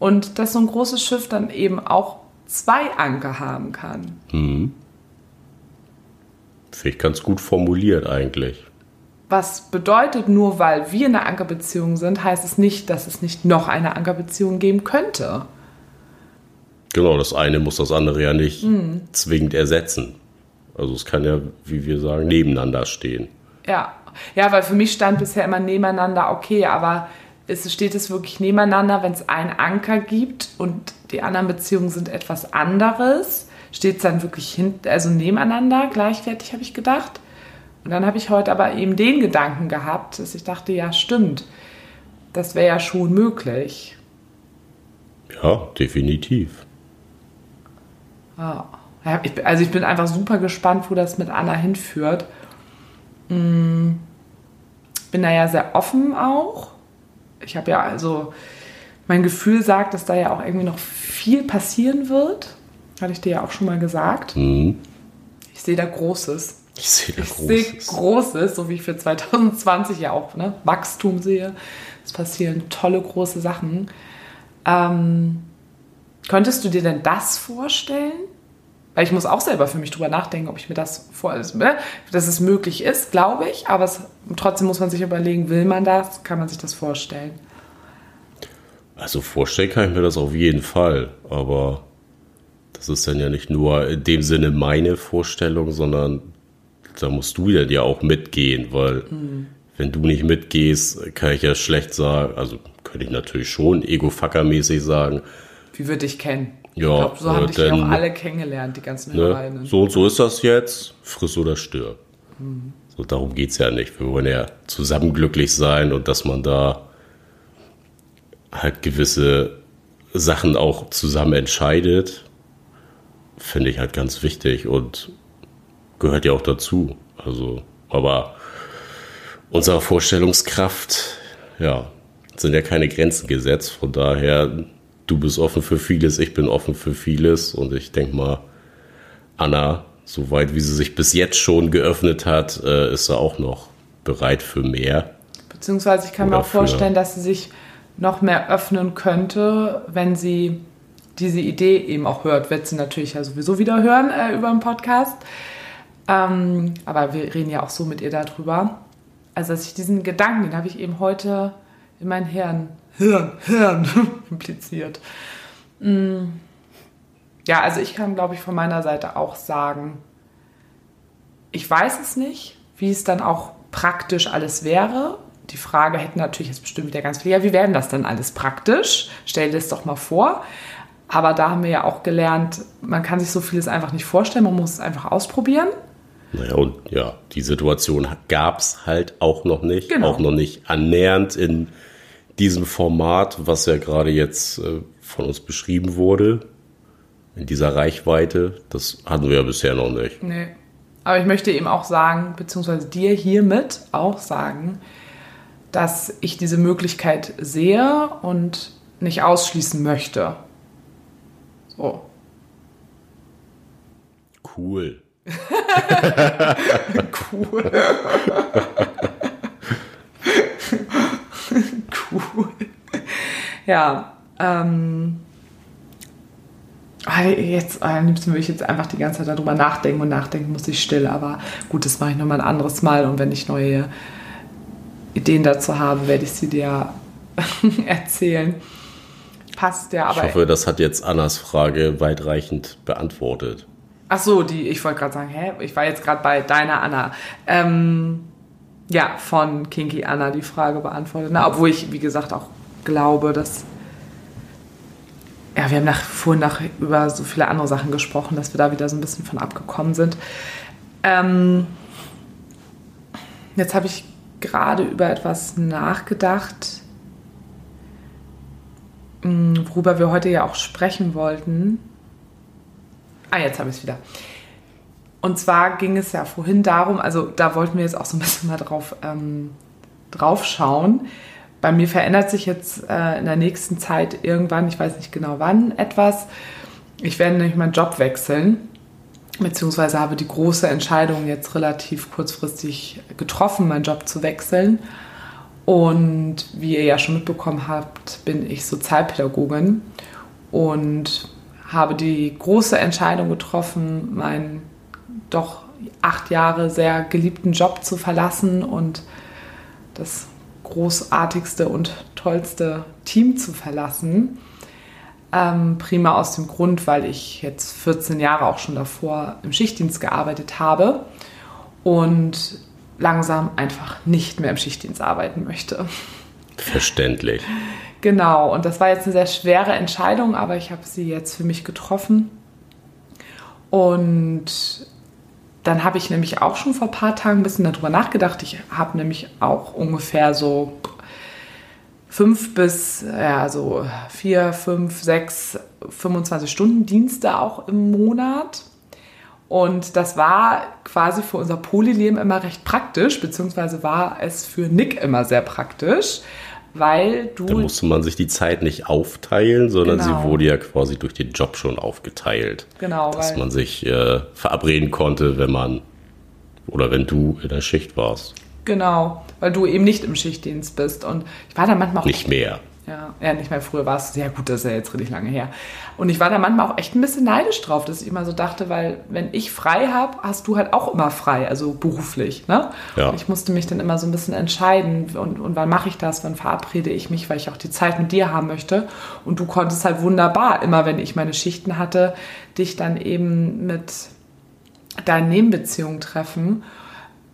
Und dass so ein großes Schiff dann eben auch zwei Anker haben kann. Finde ich ganz gut formuliert eigentlich. Was bedeutet, nur weil wir in einer Ankerbeziehung sind, heißt es nicht, dass es nicht noch eine Ankerbeziehung geben könnte. Genau, das eine muss das andere ja nicht zwingend ersetzen. Also es kann ja, wie wir sagen, nebeneinander stehen. Ja. Ja, weil für mich stand bisher immer nebeneinander, okay, aber ist, steht es wirklich nebeneinander, wenn es einen Anker gibt und die anderen Beziehungen sind etwas anderes? Steht es dann wirklich hinten, also nebeneinander, gleichwertig, habe ich gedacht. Und dann habe ich heute aber eben den Gedanken gehabt, dass ich dachte, ja, stimmt. Das wäre ja schon möglich. Ja, definitiv. Ja. Ja, also ich bin einfach super gespannt, wo das mit Anna hinführt. Mm, Bin da ja sehr offen auch. Ich habe ja also, mein Gefühl sagt, dass da ja auch irgendwie noch viel passieren wird. Hatte ich dir ja auch schon mal gesagt. Mhm. Ich sehe da Großes. Ich sehe Ich sehe Großes. Großes, so wie ich für 2020 ja auch ne, Wachstum sehe. Es passieren tolle große Sachen. Ähm, könntest du dir denn das vorstellen? Weil ich muss auch selber für mich drüber nachdenken, ob ich mir das vor, also, ne, dass es möglich ist, glaube ich. Aber es, trotzdem muss man sich überlegen, will man das? Kann man sich das vorstellen? Also vorstellen kann ich mir das auf jeden Fall, aber das ist dann ja nicht nur in dem Sinne meine Vorstellung, sondern da musst du ja dir auch mitgehen, weil wenn du nicht mitgehst, kann ich ja schlecht sagen, also könnte ich natürlich schon ego-fucker-mäßig sagen, Wie würde ich kennen? Ja, ich glaube, so haben äh, dich ja auch alle kennengelernt, die ganzen ne, Hörerinnen. so und so ist das jetzt, friss oder stirb. So, darum geht's ja nicht. Wir wollen ja zusammen glücklich sein und dass man da halt gewisse Sachen auch zusammen entscheidet, finde ich halt ganz wichtig und gehört ja auch dazu. Also, aber unserer Vorstellungskraft, ja, sind ja keine Grenzen gesetzt. Von daher, du bist offen für vieles, ich bin offen für vieles und ich denke mal, Anna, soweit wie sie sich bis jetzt schon geöffnet hat, äh, ist sie auch noch bereit für mehr. Beziehungsweise ich kann mir Oder auch vorstellen, dass sie sich noch mehr öffnen könnte, wenn sie diese Idee eben auch hört. Wird sie natürlich ja sowieso wieder hören äh, über den Podcast. Ähm, aber wir reden ja auch so mit ihr darüber. Also, dass ich diesen Gedanken, den habe ich eben heute in mein Hirn, Hirn, Hirn impliziert. Mm. Ja, also ich kann, glaube ich, von meiner Seite auch sagen, ich weiß es nicht, wie es dann auch praktisch alles wäre. Die Frage hätte natürlich jetzt bestimmt wieder ganz viele, ja, wie wäre das dann alles praktisch? Stell dir das doch mal vor. Aber da haben wir ja auch gelernt, man kann sich so vieles einfach nicht vorstellen, man muss es einfach ausprobieren. Naja, und ja, die Situation gab's halt auch noch nicht. Genau. Auch noch nicht annähernd in diesem Format, was ja gerade jetzt äh, von uns beschrieben wurde. In dieser Reichweite. Das hatten wir ja bisher noch nicht. Nee. Aber ich möchte eben auch sagen, beziehungsweise dir hiermit auch sagen, dass ich diese Möglichkeit sehe und nicht ausschließen möchte. So. Cool. Cool. cool. Ja, ähm. ah, Jetzt, am liebsten würde ich jetzt einfach die ganze Zeit darüber nachdenken und nachdenken muss ich still, aber gut, das mache ich nochmal ein anderes Mal und wenn ich neue Ideen dazu habe, werde ich sie dir erzählen. Passt ja, Ich aber. hoffe, das hat jetzt Annas Frage weitreichend beantwortet. Ach so, die, ich wollte gerade sagen, hä? Ich war jetzt gerade bei deiner Anna. Ähm, ja, von Kinky Anna die Frage beantwortet. Na, obwohl ich, wie gesagt, auch glaube, dass. Ja, wir haben nach, vorhin nach, über so viele andere Sachen gesprochen, dass wir da wieder so ein bisschen von abgekommen sind. Ähm, jetzt habe ich gerade über etwas nachgedacht, mh, worüber wir heute ja auch sprechen wollten. Ah, jetzt habe ich es wieder. und zwar ging es ja vorhin darum, also da wollten wir jetzt auch so ein bisschen mal drauf, ähm, drauf schauen. Bei mir verändert sich jetzt äh, in der nächsten Zeit irgendwann, ich weiß nicht genau wann, etwas. Ich werde nämlich meinen Job wechseln, beziehungsweise habe die große Entscheidung jetzt relativ kurzfristig getroffen, meinen Job zu wechseln. Und wie ihr ja schon mitbekommen habt, bin ich Sozialpädagogin und habe die große Entscheidung getroffen, meinen doch acht Jahre sehr geliebten Job zu verlassen und das großartigste und tollste Team zu verlassen. Ähm, prima aus dem Grund, weil ich jetzt 14 Jahre auch schon davor im Schichtdienst gearbeitet habe und langsam einfach nicht mehr im Schichtdienst arbeiten möchte. Verständlich. Genau, und das war jetzt eine sehr schwere Entscheidung, aber ich habe sie jetzt für mich getroffen. Und dann habe ich nämlich auch schon vor ein paar Tagen ein bisschen darüber nachgedacht. Ich habe nämlich auch ungefähr so fünf bis ja, so vier, fünf, sechs, 25 Stunden Dienste auch im Monat. Und das war quasi für unser Polyleben immer recht praktisch, beziehungsweise war es für Nick immer sehr praktisch, weil du. Da musste man sich die Zeit nicht aufteilen, sondern genau. sie wurde ja quasi durch den Job schon aufgeteilt. Genau. Dass man sich äh, verabreden konnte, wenn man oder wenn du in der Schicht warst. Genau, weil du eben nicht im Schichtdienst bist. Und ich war da manchmal auch. Nicht mehr. Ja, ja, nicht mehr früher war es sehr gut, das ist ja jetzt richtig lange her. Und ich war da manchmal auch echt ein bisschen neidisch drauf, dass ich immer so dachte, weil wenn ich frei habe, hast du halt auch immer frei, also beruflich. Ne? Ja. Und ich musste mich dann immer so ein bisschen entscheiden und, und wann mache ich das, wann verabrede ich mich, weil ich auch die Zeit mit dir haben möchte. Und du konntest halt wunderbar, immer wenn ich meine Schichten hatte, dich dann eben mit deinen Nebenbeziehungen treffen.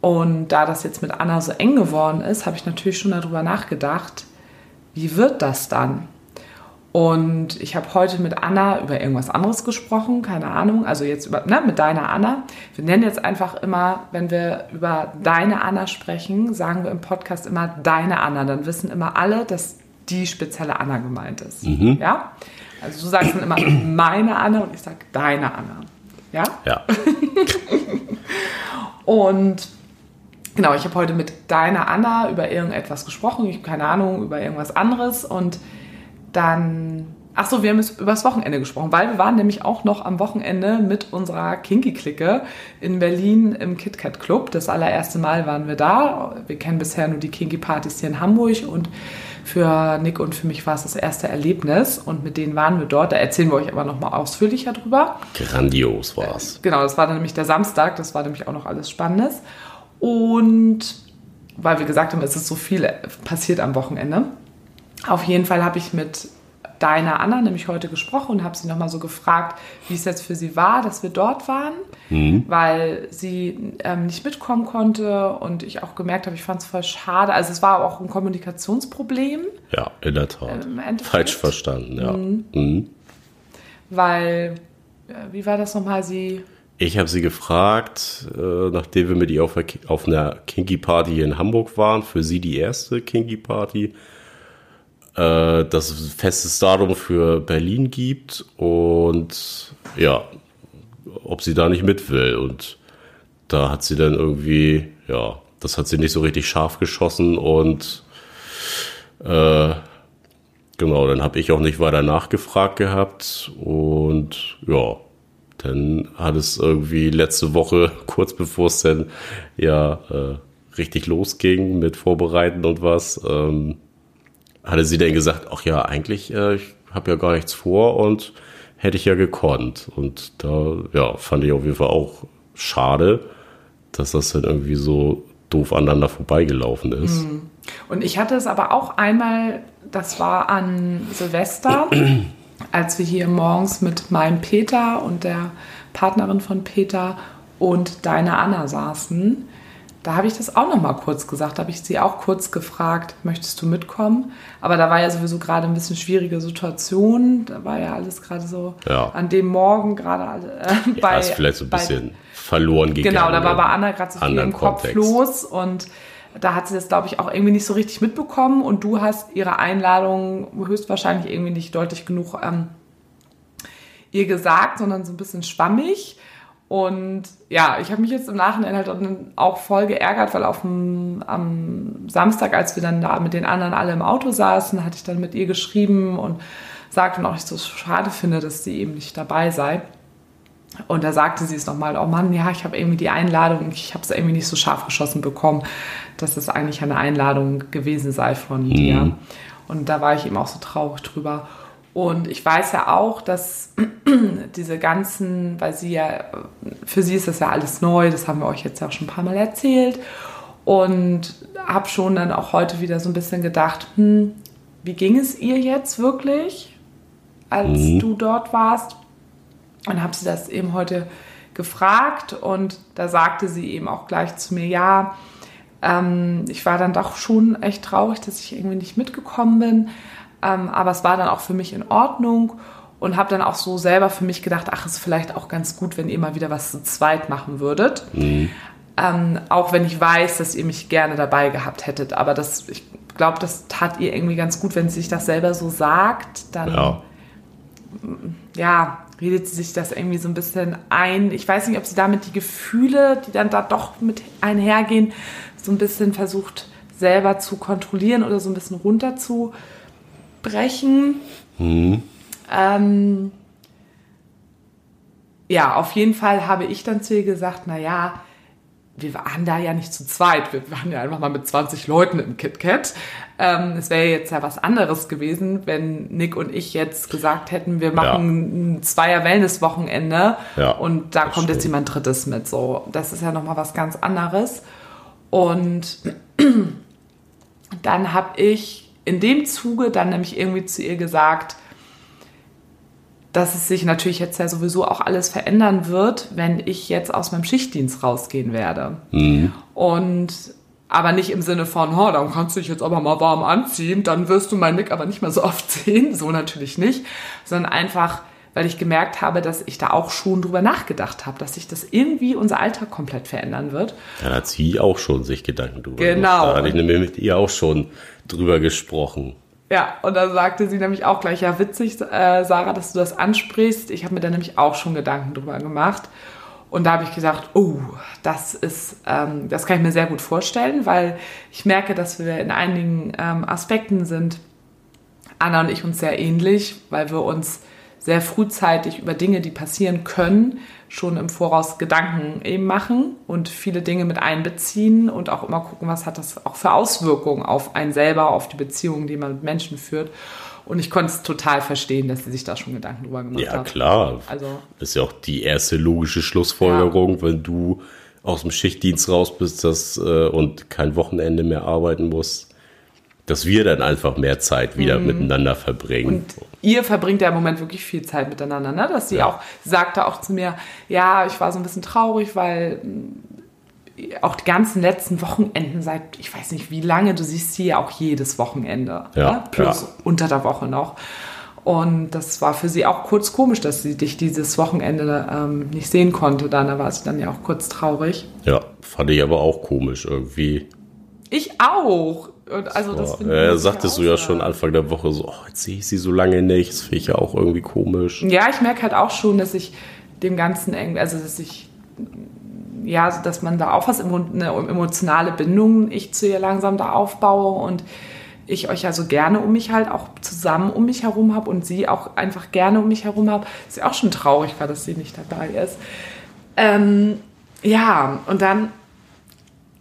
Und da das jetzt mit Anna so eng geworden ist, habe ich natürlich schon darüber nachgedacht, wie wird das dann? Und ich habe heute mit Anna über irgendwas anderes gesprochen, keine Ahnung, also jetzt über, ne, mit deiner Anna. Wir nennen jetzt einfach immer, wenn wir über deine Anna sprechen, sagen wir im Podcast immer deine Anna. Dann wissen immer alle, dass die spezielle Anna gemeint ist. Mhm. Ja? Also du sagst dann immer meine Anna und ich sage deine Anna. Ja? Ja. und genau, ich habe heute mit deiner Anna über irgendetwas gesprochen, ich habe keine Ahnung, über irgendwas anderes und dann, ach so, wir haben über das Wochenende gesprochen, weil wir waren nämlich auch noch am Wochenende mit unserer Kinky-Clique in Berlin im KitKat Club. Das allererste Mal waren wir da. Wir kennen bisher nur die Kinky-Partys hier in Hamburg und für Nick und für mich war es das erste Erlebnis und mit denen waren wir dort. Da erzählen wir euch aber nochmal ausführlicher drüber. Grandios war es. Genau, das war dann nämlich der Samstag, das war nämlich auch noch alles Spannendes. Und weil wir gesagt haben, es ist so viel passiert am Wochenende. Auf jeden Fall habe ich mit deiner Anna nämlich heute gesprochen und habe sie nochmal so gefragt, wie es jetzt für sie war, dass wir dort waren, mhm. weil sie ähm, nicht mitkommen konnte und ich auch gemerkt habe, ich fand es voll schade. Also es war auch ein Kommunikationsproblem. Ja, in der Tat. Falsch verstanden, ja. Mhm. Mhm. Weil, äh, wie war das nochmal, sie ich habe sie gefragt, äh, nachdem wir mit ihr auf, auf einer Kinky Party in Hamburg waren, für sie die erste Kinky Party, äh, dass es festes Datum für Berlin gibt und ja, ob sie da nicht mit will. Und da hat sie dann irgendwie, ja, das hat sie nicht so richtig scharf geschossen und äh, genau, dann habe ich auch nicht weiter nachgefragt gehabt und ja, dann hat es irgendwie letzte Woche, kurz bevor es dann ja äh, richtig losging mit Vorbereiten und was, ähm, hatte sie dann gesagt, ach ja, eigentlich, äh, ich habe ja gar nichts vor und hätte ich ja gekonnt. Und da, ja, fand ich auf jeden Fall auch schade, dass das dann irgendwie so doof aneinander vorbeigelaufen ist. Mhm. Und ich hatte es aber auch einmal, das war an Silvester, als wir hier morgens mit meinem Peter und der Partnerin von Peter und deiner Anna saßen. Da habe ich das auch noch mal kurz gesagt, da habe ich sie auch kurz gefragt, möchtest du mitkommen? Aber da war ja sowieso gerade ein bisschen schwierige Situation, da war ja alles gerade so ja. an dem Morgen gerade äh, bei... Ja, ist vielleicht so ein bisschen verloren gegangen. Genau, da war bei Anna gerade so viel im Kopf los und da hat sie das, glaube ich, auch irgendwie nicht so richtig mitbekommen und du hast ihre Einladung höchstwahrscheinlich irgendwie nicht deutlich genug ähm, ihr gesagt, sondern so ein bisschen schwammig. Und ja, ich habe mich jetzt im Nachhinein halt auch voll geärgert, weil auf dem, am Samstag, als wir dann da mit den anderen alle im Auto saßen, hatte ich dann mit ihr geschrieben und sagte noch, ich so schade finde, dass sie eben nicht dabei sei. Und da sagte sie es nochmal, oh Mann, ja, ich habe irgendwie die Einladung, ich habe es irgendwie nicht so scharf geschossen bekommen, dass es eigentlich eine Einladung gewesen sei von mhm. dir. Und da war ich eben auch so traurig drüber. Und ich weiß ja auch, dass diese ganzen, weil sie ja, für sie ist das ja alles neu, das haben wir euch jetzt ja auch schon ein paar Mal erzählt. Und habe schon dann auch heute wieder so ein bisschen gedacht, hm, wie ging es ihr jetzt wirklich, als mhm. du dort warst? Und habe sie das eben heute gefragt und da sagte sie eben auch gleich zu mir, ja, ähm, ich war dann doch schon echt traurig, dass ich irgendwie nicht mitgekommen bin. Ähm, aber es war dann auch für mich in Ordnung und habe dann auch so selber für mich gedacht, ach, ist vielleicht auch ganz gut, wenn ihr mal wieder was zu zweit machen würdet. Mhm. Ähm, auch wenn ich weiß, dass ihr mich gerne dabei gehabt hättet. Aber das, ich glaube, das tat ihr irgendwie ganz gut, wenn sie sich das selber so sagt. Dann, ja. ja, redet sie sich das irgendwie so ein bisschen ein. Ich weiß nicht, ob sie damit die Gefühle, die dann da doch mit einhergehen, so ein bisschen versucht selber zu kontrollieren oder so ein bisschen runter zu brechen. Mhm. Ähm, ja, auf jeden Fall habe ich dann zu ihr gesagt, naja, wir waren da ja nicht zu zweit, wir waren ja einfach mal mit 20 Leuten im KitKat. Ähm, es wäre jetzt ja was anderes gewesen, wenn Nick und ich jetzt gesagt hätten, wir machen ja. ein Zweier Wellness-Wochenende ja, und da kommt stimmt. jetzt jemand Drittes mit. So, das ist ja nochmal was ganz anderes. Und dann habe ich in dem Zuge dann nämlich irgendwie zu ihr gesagt, dass es sich natürlich jetzt ja sowieso auch alles verändern wird, wenn ich jetzt aus meinem Schichtdienst rausgehen werde. Mhm. Und aber nicht im Sinne von, oh, dann kannst du dich jetzt aber mal warm anziehen, dann wirst du meinen Nick aber nicht mehr so oft sehen. So natürlich nicht, sondern einfach, weil ich gemerkt habe, dass ich da auch schon drüber nachgedacht habe, dass sich das irgendwie unser Alltag komplett verändern wird. Dann hat sie auch schon sich Gedanken drüber Genau. Da hatte ich nämlich mit ihr auch schon drüber gesprochen. Ja, und dann sagte sie nämlich auch gleich, ja witzig, äh, Sarah, dass du das ansprichst. Ich habe mir da nämlich auch schon Gedanken drüber gemacht. Und da habe ich gesagt, oh, das ist, ähm, das kann ich mir sehr gut vorstellen, weil ich merke, dass wir in einigen ähm, Aspekten sind Anna und ich uns sehr ähnlich, weil wir uns sehr frühzeitig über Dinge, die passieren können, schon im Voraus Gedanken eben machen und viele Dinge mit einbeziehen und auch immer gucken, was hat das auch für Auswirkungen auf einen selber, auf die Beziehungen, die man mit Menschen führt. Und ich konnte es total verstehen, dass sie sich da schon Gedanken drüber gemacht ja, hat. Ja, klar. Also, das ist ja auch die erste logische Schlussfolgerung, ja. wenn du aus dem Schichtdienst raus bist das, äh, und kein Wochenende mehr arbeiten musst dass wir dann einfach mehr Zeit wieder mhm. miteinander verbringen. Und ihr verbringt ja im Moment wirklich viel Zeit miteinander, ne? Dass sie ja. auch sagte auch zu mir, ja, ich war so ein bisschen traurig, weil mm, auch die ganzen letzten Wochenenden seit ich weiß nicht wie lange, du siehst sie ja auch jedes Wochenende, ja, ne? plus ja. unter der Woche noch. Und das war für sie auch kurz komisch, dass sie dich dieses Wochenende ähm, nicht sehen konnte. Dann da war sie dann ja auch kurz traurig. Ja, fand ich aber auch komisch irgendwie. Ich auch. Und also das äh, sagtest du ja schon Anfang der Woche so, oh, jetzt sehe ich sie so lange nicht, das finde ich ja auch irgendwie komisch. Ja, ich merke halt auch schon, dass ich dem Ganzen irgendwie, also dass ich, ja, dass man da auch was, eine emotionale Bindung ich zu ihr langsam da aufbaue und ich euch also gerne um mich halt auch zusammen um mich herum habe und sie auch einfach gerne um mich herum habe. Ist ja auch schon traurig war, dass sie nicht dabei ist. Ähm, ja, und dann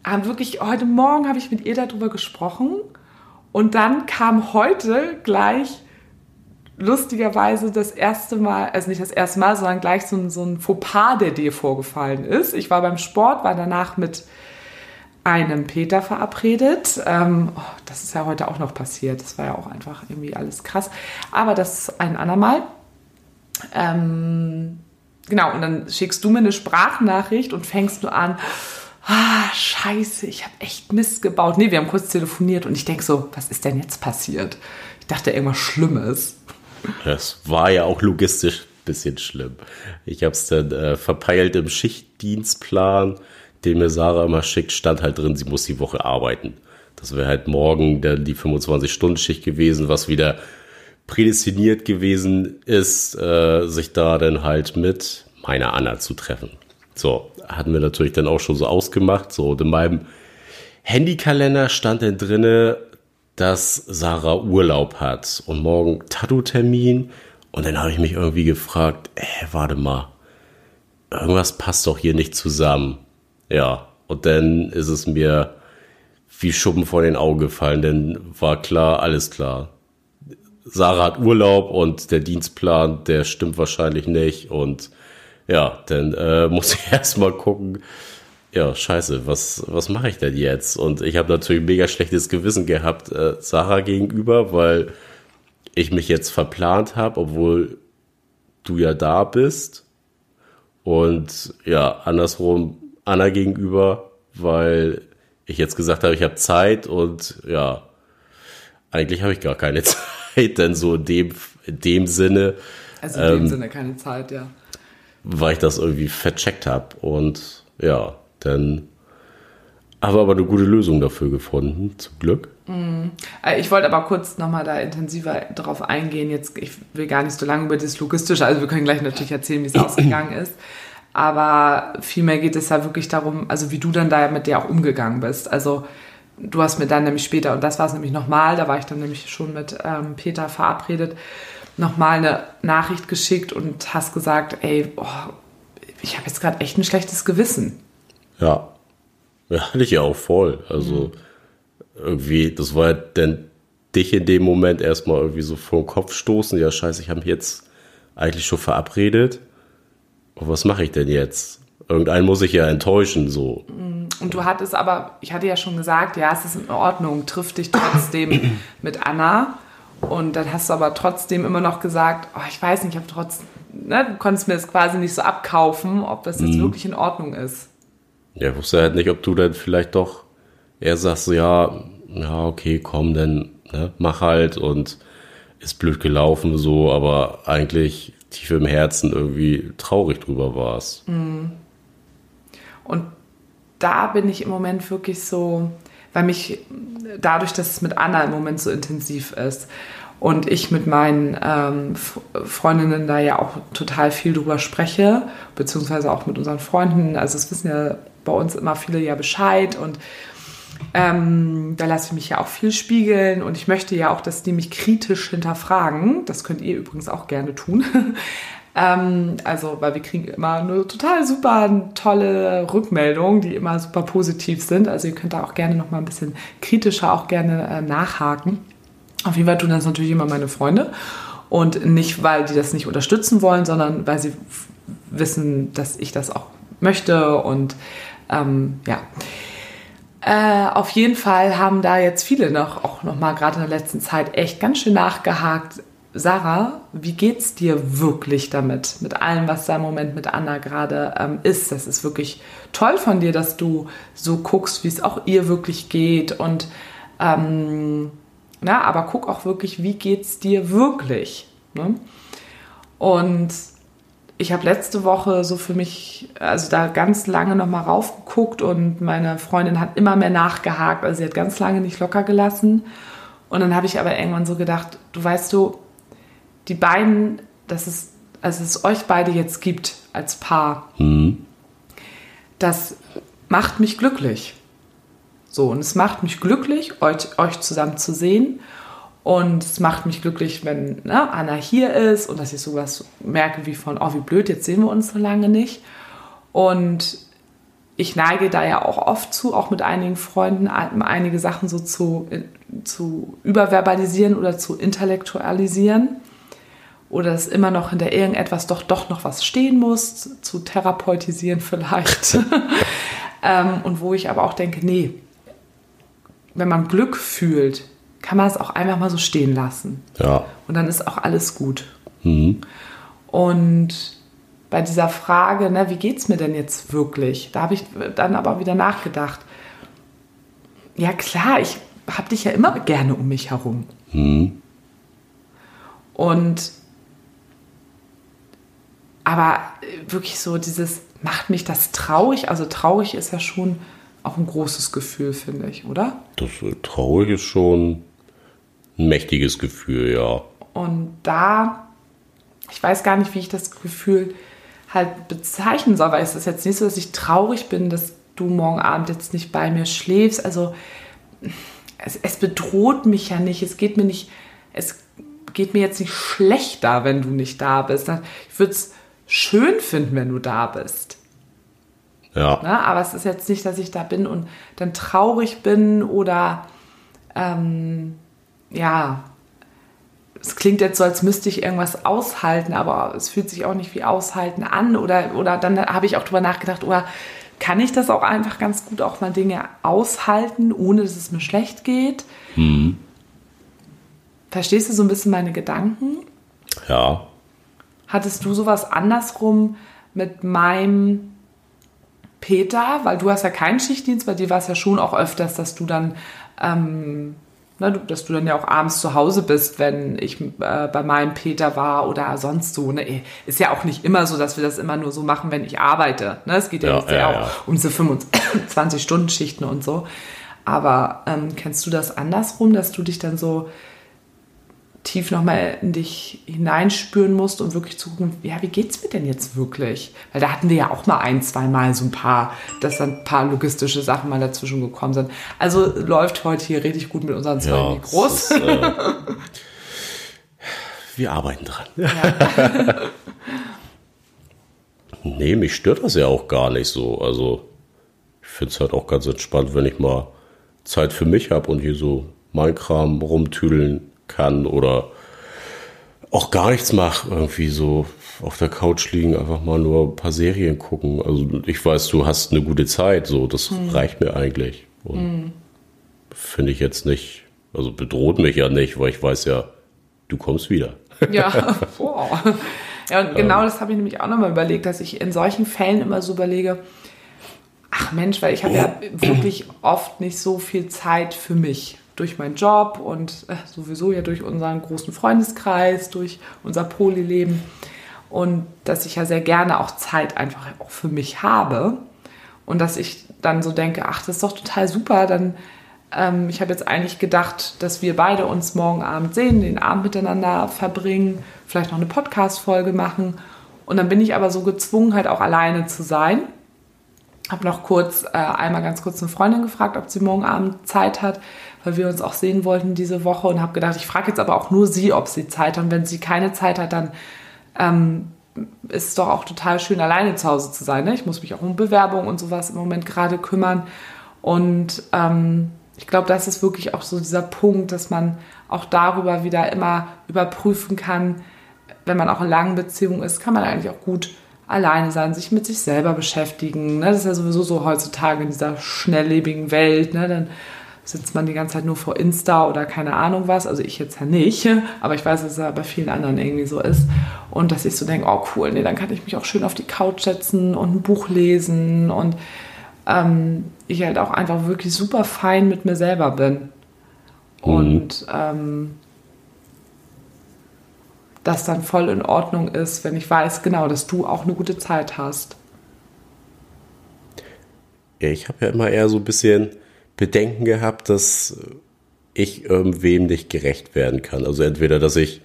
haben wirklich, heute Morgen habe ich mit ihr darüber gesprochen und dann kam heute gleich lustigerweise das erste Mal, also nicht das erste Mal, sondern gleich so ein, so ein Fauxpas, der dir vorgefallen ist. Ich war beim Sport, war danach mit einem Peter verabredet. Ähm, oh, das ist ja heute auch noch passiert. Das war ja auch einfach irgendwie alles krass. Aber das ist ein andermal. Ähm, genau, und dann schickst du mir eine Sprachnachricht und fängst du an, ah, scheiße, ich habe echt Mist gebaut. Nee, wir haben kurz telefoniert und ich denke so, was ist denn jetzt passiert? Ich dachte irgendwas Schlimmes. Das war ja auch logistisch ein bisschen schlimm. Ich habe es dann äh, verpeilt im Schichtdienstplan, den mir Sarah immer schickt, stand halt drin, sie muss die Woche arbeiten. Das wäre halt morgen dann die 25-Stunden-Schicht gewesen, was wieder prädestiniert gewesen ist, äh, sich da dann halt mit meiner Anna zu treffen. So, hatten wir natürlich dann auch schon so ausgemacht. So, und in meinem Handykalender stand dann drinne, dass Sarah Urlaub hat und morgen Tattoo-Termin. Und dann habe ich mich irgendwie gefragt, ey, warte mal, irgendwas passt doch hier nicht zusammen. Ja, und dann ist es mir wie Schuppen vor den Augen gefallen, denn war klar, alles klar. Sarah hat Urlaub und der Dienstplan, der stimmt wahrscheinlich nicht. Und ja, dann äh, muss ich erstmal gucken, ja, scheiße, was, was mache ich denn jetzt? Und ich habe natürlich ein mega schlechtes Gewissen gehabt, äh, Sarah gegenüber, weil ich mich jetzt verplant habe, obwohl du ja da bist. Und ja, andersrum Anna gegenüber, weil ich jetzt gesagt habe, ich habe Zeit und ja, eigentlich habe ich gar keine Zeit, denn so in dem, in dem Sinne. Also in dem ähm, Sinne keine Zeit, ja. Weil ich das irgendwie vercheckt habe und ja, dann habe aber eine gute Lösung dafür gefunden, zum Glück. Mhm. Ich wollte aber kurz nochmal da intensiver drauf eingehen. Jetzt, ich will gar nicht so lange über das Logistische, also wir können gleich natürlich erzählen, wie es ausgegangen ist. Aber vielmehr geht es ja wirklich darum, also wie du dann da mit dir auch umgegangen bist. Also du hast mir dann nämlich später, und das war es nämlich nochmal, da war ich dann nämlich schon mit ähm, Peter verabredet, nochmal eine Nachricht geschickt und hast gesagt, ey, oh, ich habe jetzt gerade echt ein schlechtes Gewissen. Ja. Ja, hatte ich ja auch voll. Also mhm. irgendwie, das war ja dann dich in dem Moment erstmal irgendwie so vor den Kopf stoßen. Ja, scheiße, ich habe mich jetzt eigentlich schon verabredet was mache ich denn jetzt? Irgendeinen muss ich ja enttäuschen, so. Mm, und du hattest aber, ich hatte ja schon gesagt, ja, es ist in Ordnung, triff dich trotzdem mit Anna. Und dann hast du aber trotzdem immer noch gesagt, oh, ich weiß nicht, ich habe trotzdem, ne, du konntest mir das quasi nicht so abkaufen, ob das jetzt mhm. wirklich in Ordnung ist. Ja, ich wusste halt nicht, ob du dann vielleicht doch eher sagst, so, ja, ja, okay, komm, dann ne, mach halt und ist blöd gelaufen, so, aber eigentlich tief im Herzen irgendwie traurig drüber warst. Mhm. Und da bin ich im Moment wirklich so, weil mich dadurch, dass es mit Anna im Moment so intensiv ist und ich mit meinen ähm, Freundinnen da ja auch total viel drüber spreche, beziehungsweise auch mit unseren Freunden, also es wissen ja bei uns immer viele ja Bescheid und ähm, da lasse ich mich ja auch viel spiegeln und ich möchte ja auch, dass die mich kritisch hinterfragen. Das könnt ihr übrigens auch gerne tun. ähm, also, weil wir kriegen immer eine total super tolle Rückmeldung, die immer super positiv sind. Also ihr könnt da auch gerne noch mal ein bisschen kritischer auch gerne äh, nachhaken. Auf jeden Fall tun das natürlich immer meine Freunde. Und nicht, weil die das nicht unterstützen wollen, sondern weil sie wissen, dass ich das auch möchte. Und ähm, ja. Äh, auf jeden Fall haben da jetzt viele noch, auch noch mal gerade in der letzten Zeit, echt ganz schön nachgehakt. Sarah, wie geht's dir wirklich damit? Mit allem, was da im Moment mit Anna gerade ähm, ist. Das ist wirklich toll von dir, dass du so guckst, wie es auch ihr wirklich geht. Und ähm, na, aber guck auch wirklich, wie geht's dir wirklich? Ne? Und ich habe letzte Woche so für mich, also da ganz lange nochmal raufgeguckt und meine Freundin hat immer mehr nachgehakt, also sie hat ganz lange nicht locker gelassen. Und dann habe ich aber irgendwann so gedacht, du weißt du, die beiden, dass es, also es euch beide jetzt gibt als Paar, mhm. das macht mich glücklich. So, und es macht mich glücklich, euch, euch zusammen zu sehen. Und es macht mich glücklich, wenn ne, Anna hier ist und dass ich sowas merke wie von, oh, wie blöd, jetzt sehen wir uns so lange nicht. Und ich neige da ja auch oft zu, auch mit einigen Freunden, einige Sachen so zu, zu überverbalisieren oder zu intellektualisieren. Oder dass immer noch hinter irgendetwas doch, doch noch was stehen muss, zu therapeutisieren vielleicht. ähm, und wo ich aber auch denke, nee, wenn man Glück fühlt, kann man es auch einfach mal so stehen lassen. Ja. Und dann ist auch alles gut. Mhm. Und bei dieser Frage, ne, wie geht es mir denn jetzt wirklich? Da habe ich dann aber wieder nachgedacht. Ja klar, ich habe dich ja immer gerne um mich herum. Mhm. Und aber wirklich so dieses, macht mich das traurig? Also traurig ist ja schon auch ein großes Gefühl, finde ich, oder? Das traurig ist schon ein mächtiges Gefühl, ja. Und da, ich weiß gar nicht, wie ich das Gefühl halt bezeichnen soll, weil es ist jetzt nicht so, dass ich traurig bin, dass du morgen Abend jetzt nicht bei mir schläfst. Also es, es bedroht mich ja nicht. Es geht mir nicht, es geht mir jetzt nicht schlechter, wenn du nicht da bist. Ich würde es schön finden, wenn du da bist. Ja. Ne? Aber es ist jetzt nicht, dass ich da bin und dann traurig bin oder ähm, ja, es klingt jetzt so, als müsste ich irgendwas aushalten, aber es fühlt sich auch nicht wie aushalten an. Oder, oder dann habe ich auch drüber nachgedacht, oder kann ich das auch einfach ganz gut auch mal Dinge aushalten, ohne dass es mir schlecht geht? Mhm. Verstehst du so ein bisschen meine Gedanken? Ja. Hattest du sowas andersrum mit meinem Peter? Weil du hast ja keinen Schichtdienst, bei dir war es ja schon auch öfters, dass du dann ähm, Ne, dass du dann ja auch abends zu Hause bist, wenn ich äh, bei meinem Peter war oder sonst so. Ne? Ist ja auch nicht immer so, dass wir das immer nur so machen, wenn ich arbeite. Ne? Es geht ja, ja jetzt ja, auch ja. um diese 25-Stunden-Schichten und so. Aber ähm, kennst du das andersrum, dass du dich dann so tief nochmal in dich hineinspüren musst und wirklich zu gucken, ja, wie geht's mir denn jetzt wirklich? Weil da hatten wir ja auch mal ein, zwei Mal so ein paar, dass dann ein paar logistische Sachen mal dazwischen gekommen sind. Also läuft heute hier richtig gut mit unseren zwei ja, Mikros. Ist, äh, wir arbeiten dran. Ja. nee, mich stört das ja auch gar nicht so. Also ich finde es halt auch ganz entspannt, wenn ich mal Zeit für mich habe und hier so mein Kram rumtüdeln kann oder auch gar nichts mache, irgendwie so auf der Couch liegen, einfach mal nur ein paar Serien gucken. Also ich weiß, du hast eine gute Zeit, so das hm. reicht mir eigentlich. Und hm. finde ich jetzt nicht, also bedroht mich ja nicht, weil ich weiß ja, du kommst wieder. Ja, boah. Ja, und genau ähm. das habe ich nämlich auch nochmal überlegt, dass ich in solchen Fällen immer so überlege, ach Mensch, weil ich habe ja wirklich oft nicht so viel Zeit für mich durch meinen Job und äh, sowieso ja durch unseren großen Freundeskreis, durch unser Polyleben. Und dass ich ja sehr gerne auch Zeit einfach auch für mich habe. Und dass ich dann so denke, ach, das ist doch total super, dann ähm, ich habe jetzt eigentlich gedacht, dass wir beide uns morgen Abend sehen, den Abend miteinander verbringen, vielleicht noch eine Podcast-Folge machen. Und dann bin ich aber so gezwungen, halt auch alleine zu sein. Habe noch kurz, äh, einmal ganz kurz eine Freundin gefragt, ob sie morgen Abend Zeit hat, weil wir uns auch sehen wollten diese Woche und habe gedacht, ich frage jetzt aber auch nur sie, ob sie Zeit hat. Und wenn sie keine Zeit hat, dann ähm, ist es doch auch total schön, alleine zu Hause zu sein. Ne? Ich muss mich auch um Bewerbung und sowas im Moment gerade kümmern. Und ähm, ich glaube, das ist wirklich auch so dieser Punkt, dass man auch darüber wieder immer überprüfen kann, wenn man auch in langen Beziehungen ist, kann man eigentlich auch gut alleine sein, sich mit sich selber beschäftigen. Ne? Das ist ja sowieso so heutzutage in dieser schnelllebigen Welt. Ne? Dann sitzt man die ganze Zeit nur vor Insta oder keine Ahnung was. Also ich jetzt ja nicht, aber ich weiß, dass es ja bei vielen anderen irgendwie so ist. Und dass ich so denke, oh cool, nee, dann kann ich mich auch schön auf die Couch setzen und ein Buch lesen und ähm, ich halt auch einfach wirklich super fein mit mir selber bin. Mhm. Und ähm, das dann voll in Ordnung ist, wenn ich weiß, genau, dass du auch eine gute Zeit hast. Ja, ich habe ja immer eher so ein bisschen Bedenken gehabt, dass ich irgendwem nicht gerecht werden kann. Also entweder, dass ich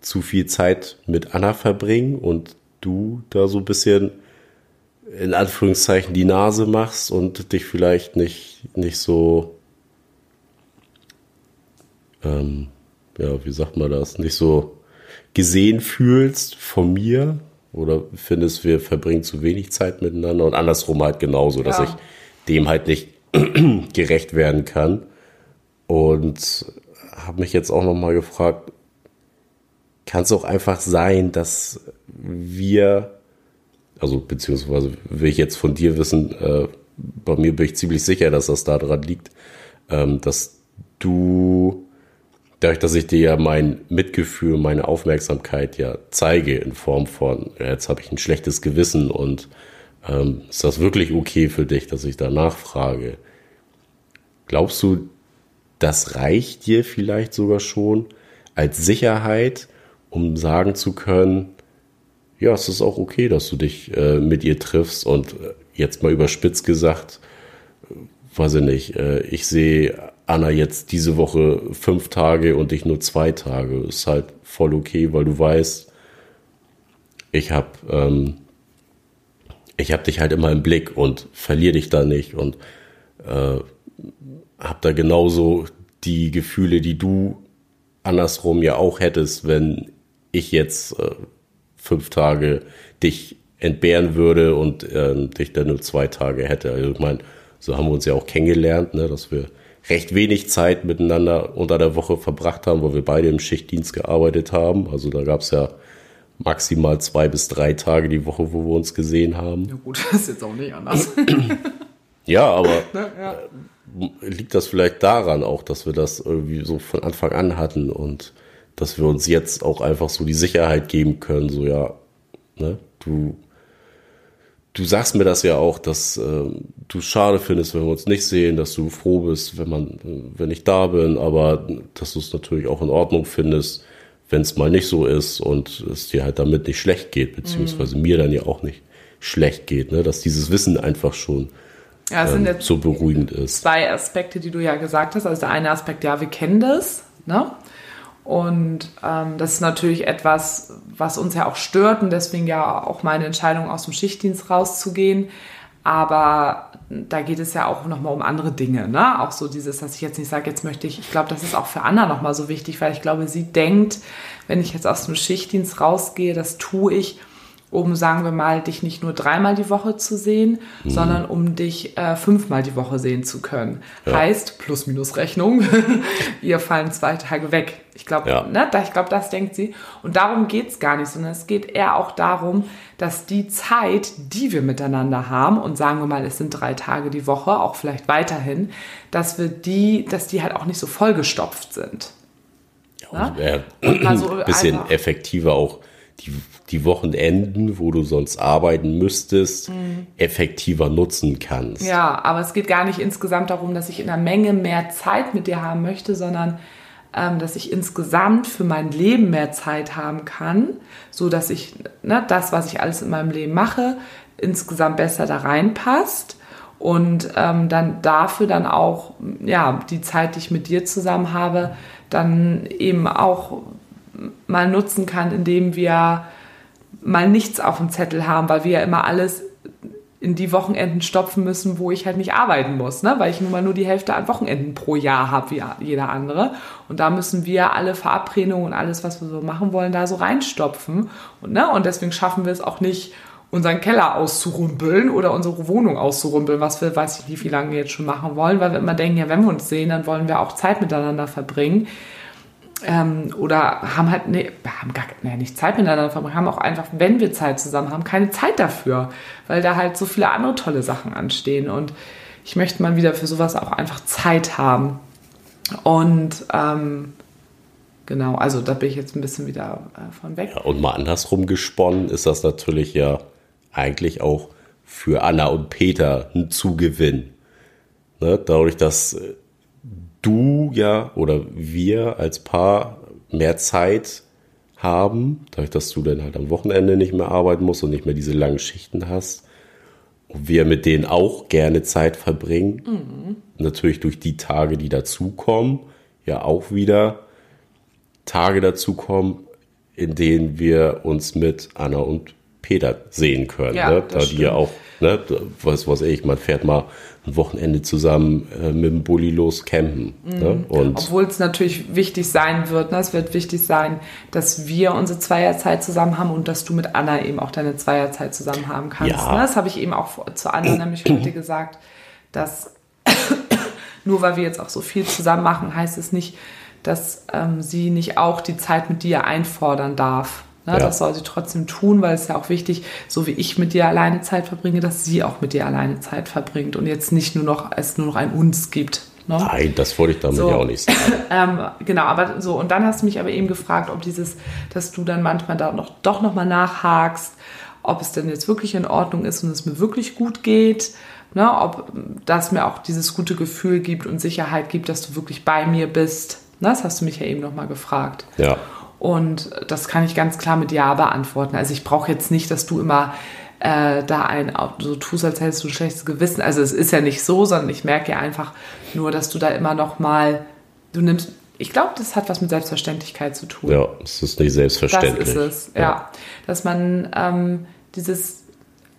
zu viel Zeit mit Anna verbringe und du da so ein bisschen in Anführungszeichen die Nase machst und dich vielleicht nicht, nicht so, ähm, ja, wie sagt man das, nicht so gesehen fühlst von mir oder findest, wir verbringen zu wenig Zeit miteinander und andersrum halt genauso, dass ja. ich dem halt nicht gerecht werden kann. Und habe mich jetzt auch noch mal gefragt, kann es auch einfach sein, dass wir, also beziehungsweise will ich jetzt von dir wissen, äh, bei mir bin ich ziemlich sicher, dass das daran liegt, ähm, dass du, dadurch, dass ich dir ja mein Mitgefühl, meine Aufmerksamkeit ja zeige in Form von, ja, jetzt habe ich ein schlechtes Gewissen und ähm, ist das wirklich okay für dich, dass ich da nachfrage? Glaubst du, das reicht dir vielleicht sogar schon als Sicherheit, um sagen zu können, ja, es ist auch okay, dass du dich äh, mit ihr triffst und äh, jetzt mal überspitzt gesagt, äh, weiß ich nicht, äh, ich sehe Anna jetzt diese Woche fünf Tage und dich nur zwei Tage. Ist halt voll okay, weil du weißt, ich habe ähm, ich habe dich halt immer im Blick und verliere dich da nicht und äh, habe da genauso die Gefühle, die du andersrum ja auch hättest, wenn ich jetzt äh, fünf Tage dich entbehren würde und äh, dich dann nur zwei Tage hätte. Also ich meine, so haben wir uns ja auch kennengelernt, ne, dass wir recht wenig Zeit miteinander unter der Woche verbracht haben, wo wir beide im Schichtdienst gearbeitet haben. Also da gab es ja maximal zwei bis drei Tage die Woche, wo wir uns gesehen haben. Ja gut, das ist jetzt auch nicht anders. ja, aber ne, ja. Äh, liegt das vielleicht daran auch, dass wir das irgendwie so von Anfang an hatten und dass wir uns jetzt auch einfach so die Sicherheit geben können, so ja, ne, du du sagst mir das ja auch, dass äh, du schade findest, wenn wir uns nicht sehen, dass du froh bist, wenn man, wenn ich da bin, aber dass du es natürlich auch in Ordnung findest, wenn es mal nicht so ist und es dir halt damit nicht schlecht geht, beziehungsweise mhm. mir dann ja auch nicht schlecht geht, ne? dass dieses Wissen einfach schon ja, ähm, so beruhigend ist. Zwei Aspekte, die du ja gesagt hast. Also der eine Aspekt, ja, wir kennen das, ne? Und ähm, das ist natürlich etwas, was uns ja auch stört und deswegen ja auch meine Entscheidung aus dem Schichtdienst rauszugehen. Aber da geht es ja auch nochmal um andere Dinge. Ne? Auch so dieses, dass ich jetzt nicht sage, jetzt möchte ich, ich glaube, das ist auch für Anna nochmal so wichtig, weil ich glaube, sie denkt, wenn ich jetzt aus dem Schichtdienst rausgehe, das tue ich, um, sagen wir mal, dich nicht nur dreimal die Woche zu sehen, mhm. sondern um dich äh, fünfmal die Woche sehen zu können. Ja. Heißt, Plus-Minus-Rechnung, ihr fallen zwei Tage weg. Ich glaube, ja. ne, da, ich glaube, das denkt sie. Und darum geht's gar nicht, sondern es geht eher auch darum, dass die Zeit, die wir miteinander haben, und sagen wir mal, es sind drei Tage die Woche, auch vielleicht weiterhin, dass wir die, dass die halt auch nicht so vollgestopft sind. Ja, ne? und so ein bisschen effektiver auch die, die Wochenenden, wo du sonst arbeiten müsstest, mhm. effektiver nutzen kannst. Ja, aber es geht gar nicht insgesamt darum, dass ich in einer Menge mehr Zeit mit dir haben möchte, sondern dass ich insgesamt für mein Leben mehr Zeit haben kann, so dass ich ne, das, was ich alles in meinem Leben mache, insgesamt besser da reinpasst und ähm, dann dafür dann auch ja die Zeit, die ich mit dir zusammen habe, dann eben auch mal nutzen kann, indem wir mal nichts auf dem Zettel haben, weil wir ja immer alles in die Wochenenden stopfen müssen, wo ich halt nicht arbeiten muss, ne? weil ich nun mal nur die Hälfte an Wochenenden pro Jahr habe, wie jeder andere. Und da müssen wir alle Verabredungen und alles, was wir so machen wollen, da so reinstopfen. Und, ne? und deswegen schaffen wir es auch nicht, unseren Keller auszurumpeln oder unsere Wohnung auszurumpeln, was wir, weiß ich nicht, wie lange wir jetzt schon machen wollen, weil wir immer denken, ja, wenn wir uns sehen, dann wollen wir auch Zeit miteinander verbringen ähm, oder haben halt, nee, haben gar nee, nicht Zeit miteinander verbringen, haben auch einfach, wenn wir Zeit zusammen haben, keine Zeit dafür, weil da halt so viele andere tolle Sachen anstehen und ich möchte mal wieder für sowas auch einfach Zeit haben. Und ähm, genau, also da bin ich jetzt ein bisschen wieder äh, von weg. Ja, und mal andersrum gesponnen ist das natürlich ja eigentlich auch für Anna und Peter ein Zugewinn. Ne? Dadurch, dass du ja oder wir als Paar mehr Zeit haben, dadurch, dass du dann halt am Wochenende nicht mehr arbeiten musst und nicht mehr diese langen Schichten hast. Und wir mit denen auch gerne Zeit verbringen. Mhm. Natürlich durch die Tage, die dazukommen, ja auch wieder Tage dazukommen, in denen wir uns mit Anna und Peter sehen können. Ja, ne? Da die ja auch, ne, was weiß ich, man fährt mal ein Wochenende zusammen äh, mit dem Bulli los campen. Mhm. Ne? Und Obwohl es natürlich wichtig sein wird, ne? es wird wichtig sein, dass wir unsere Zweierzeit zusammen haben und dass du mit Anna eben auch deine Zweierzeit zusammen haben kannst. Ja. Ne? Das habe ich eben auch zu Anna nämlich heute gesagt, dass nur weil wir jetzt auch so viel zusammen machen, heißt es nicht, dass ähm, sie nicht auch die Zeit mit dir einfordern darf. Ne, ja. Das soll sie trotzdem tun, weil es ja auch wichtig, so wie ich mit dir alleine Zeit verbringe, dass sie auch mit dir alleine Zeit verbringt und jetzt nicht nur noch, es nur noch ein uns gibt. Ne? Nein, das wollte ich damit so. ja auch nicht sagen. ähm, genau, aber so, und dann hast du mich aber eben gefragt, ob dieses, dass du dann manchmal da noch, doch nochmal nachhakst, ob es denn jetzt wirklich in Ordnung ist und es mir wirklich gut geht. Ne, ob das mir auch dieses gute Gefühl gibt und Sicherheit gibt, dass du wirklich bei mir bist. Ne, das hast du mich ja eben nochmal gefragt. Ja. Und das kann ich ganz klar mit Ja beantworten. Also ich brauche jetzt nicht, dass du immer äh, da ein so tust, als hättest du ein schlechtes Gewissen. Also es ist ja nicht so, sondern ich merke ja einfach nur, dass du da immer noch mal, du nimmst, ich glaube, das hat was mit Selbstverständlichkeit zu tun. Ja, es ist nicht selbstverständlich. Das ist es, ja. ja. Dass man ähm, dieses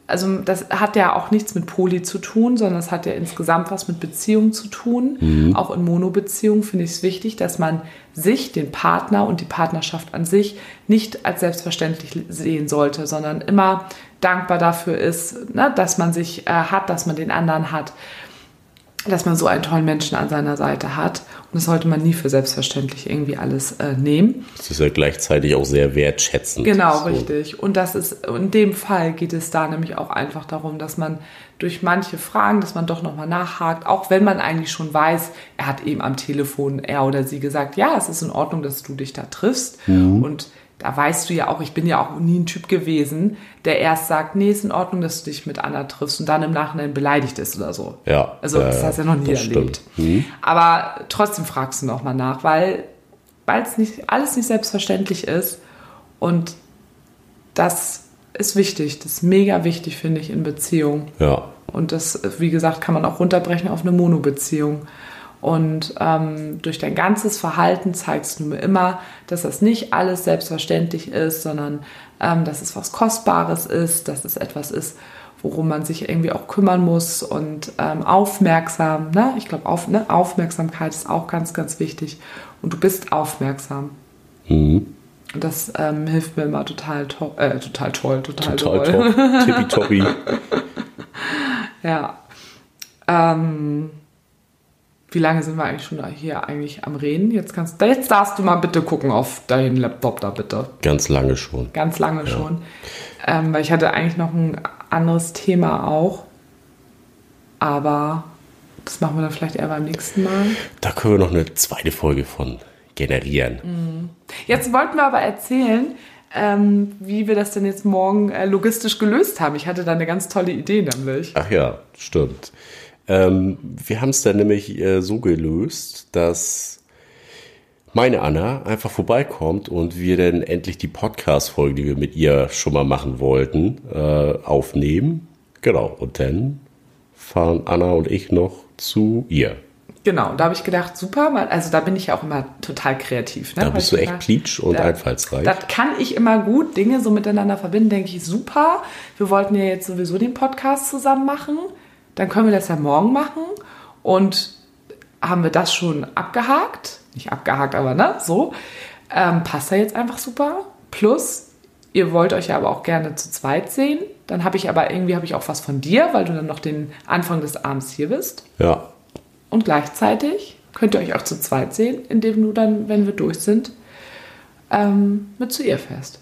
also das hat ja auch nichts mit Poli zu tun, sondern es hat ja insgesamt was mit Beziehung zu tun. Auch in Monobeziehungen finde ich es wichtig, dass man sich, den Partner und die Partnerschaft an sich nicht als selbstverständlich sehen sollte, sondern immer dankbar dafür ist, ne, dass man sich äh, hat, dass man den anderen hat, dass man so einen tollen Menschen an seiner Seite hat. Und das sollte man nie für selbstverständlich irgendwie alles äh, nehmen. Das ist ja gleichzeitig auch sehr wertschätzend. Genau, So. richtig. Und das ist, in dem Fall geht es da nämlich auch einfach darum, dass man durch manche Fragen, dass man doch nochmal nachhakt, auch wenn man eigentlich schon weiß, er hat eben am Telefon, er oder sie gesagt, ja, es ist in Ordnung, dass du dich da triffst. Und da weißt du ja auch, ich bin ja auch nie ein Typ gewesen, der erst sagt, nee, ist in Ordnung, dass du dich mit Anna triffst und dann im Nachhinein beleidigt ist oder so. Ja, Also das ja, hast du ja noch nie erlebt. Mhm. Aber trotzdem fragst du nochmal nach, weil weil es nicht alles nicht selbstverständlich ist und das ist wichtig, das ist mega wichtig, finde ich, in Beziehungen. Ja, Und das, wie gesagt, kann man auch runterbrechen auf eine Monobeziehung. Und ähm, durch dein ganzes Verhalten zeigst du mir immer, dass das nicht alles selbstverständlich ist, sondern ähm, dass es was Kostbares ist, dass es etwas ist, worum man sich irgendwie auch kümmern muss und ähm, aufmerksam. Ne? Ich glaube, auf, ne? Aufmerksamkeit ist auch ganz, ganz wichtig. Und du bist aufmerksam. Mhm. Und das ähm, hilft mir immer total, to äh, total toll, total, total toll. top. Tippitoppi. Ja. Ähm, wie lange sind wir eigentlich schon hier eigentlich am Reden? Jetzt kannst jetzt darfst du mal bitte gucken auf deinen Laptop da bitte. Ganz lange schon. Ganz lange schon. Ähm, weil ich hatte eigentlich noch ein anderes Thema auch. Aber das machen wir dann vielleicht eher beim nächsten Mal. Da können wir noch eine zweite Folge von generieren. Jetzt wollten wir aber erzählen, ähm, wie wir das denn jetzt morgen äh, logistisch gelöst haben. Ich hatte da eine ganz tolle Idee nämlich. Ach ja, stimmt. Ähm, wir haben es dann nämlich äh, so gelöst, dass meine Anna einfach vorbeikommt und wir dann endlich die Podcast-Folge, die wir mit ihr schon mal machen wollten, äh, aufnehmen. Genau. Und dann fahren Anna und ich noch zu ihr. Genau, da habe ich gedacht, super, weil, also da bin ich ja auch immer total kreativ. Ne? Da bist du echt pleatsch und da- einfallsreich. Das kann ich immer gut, Dinge so miteinander verbinden, denke ich, super. Wir wollten ja jetzt sowieso den Podcast zusammen machen. Dann können wir das ja morgen machen. Und haben wir das schon abgehakt? Nicht abgehakt, aber ne, so. Ähm, passt da jetzt einfach super. Plus, ihr wollt euch ja aber auch gerne zu zweit sehen. Dann habe ich aber irgendwie habe ich auch was von dir, weil du dann noch den Anfang des Abends hier bist. ja, Und gleichzeitig könnt ihr euch auch zu zweit sehen, indem du dann, wenn wir durch sind, ähm, mit zu ihr fährst.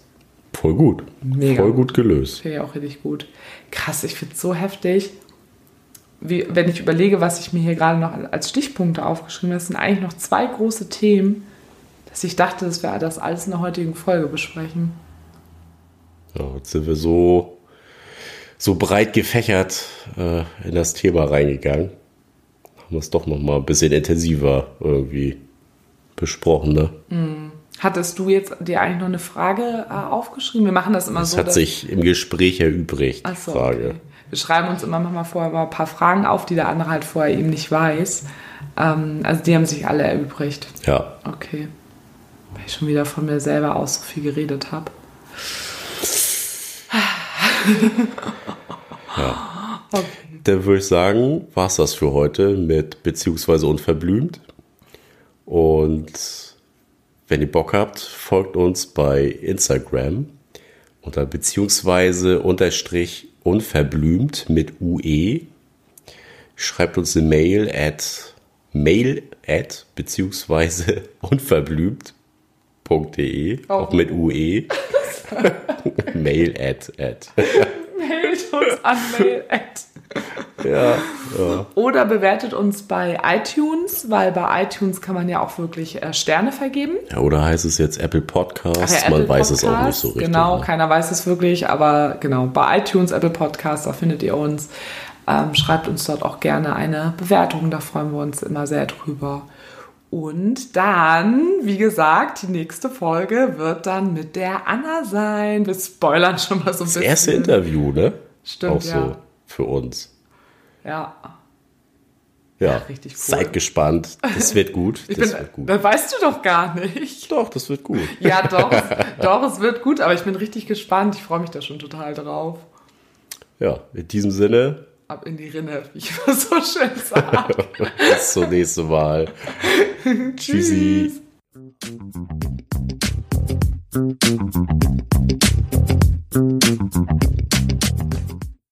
voll gut. Mega. Voll gut gelöst. Finde ich auch richtig gut. Krass, ich finde es so heftig. Wie, wenn ich überlege, was ich mir hier gerade noch als Stichpunkte aufgeschrieben habe, das sind eigentlich noch zwei große Themen, dass ich dachte, dass wir das alles in der heutigen Folge besprechen. Ja, jetzt sind wir so, so breit gefächert äh, in das Thema reingegangen. Haben wir es doch noch mal ein bisschen intensiver irgendwie besprochen, ne? Hattest du jetzt dir eigentlich noch eine Frage äh, aufgeschrieben? Wir machen das immer Das so. hat dass- sich im Gespräch erübrigt, die Ach so, Frage. Okay. Wir schreiben uns immer mal vorher mal ein paar Fragen auf, die der andere halt vorher eben nicht weiß. Ähm, also die haben sich alle erübrigt. Ja, Okay. Weil ich schon wieder von mir selber aus so viel geredet habe. Okay. dann würde ich sagen, war es das für heute mit beziehungsweise unverblümt. Und wenn ihr Bock habt, folgt uns bei Instagram unter beziehungsweise unterstrich unverblümt mit UE. Schreibt uns eine Mail at mail at beziehungsweise unverblümt.de auch mit UE. mail at at. Mailt uns an mail at. Ja, Oder bewertet uns bei iTunes, weil bei iTunes kann man ja auch wirklich äh, Sterne vergeben. ja, oder heißt es jetzt Apple Podcasts? Ja, Man Apple weiß es auch nicht so richtig. Genau, ne? keiner weiß es wirklich, aber genau, bei iTunes, Apple Podcasts, da findet ihr uns. Ähm, schreibt uns dort auch gerne eine Bewertung, da freuen wir uns immer sehr drüber. Und dann, wie gesagt, die nächste Folge wird dann mit der Anna sein. Wir spoilern schon mal so ein Das bisschen. erste Interview, ne? Stimmt, Auch so ja. für uns. Ja, Ja, richtig cool. seid gespannt. Das wird gut. ich Das bin, wird gut. das weißt du doch gar nicht. Doch, das wird gut. Ja, doch, doch, es wird gut, aber ich bin richtig gespannt. Ich freue mich da schon total drauf. Ja, in diesem Sinne. Ab in die Rinne, wie ich immer so schön sage. Bis zum nächsten Mal. Tschüssi. Tschüss.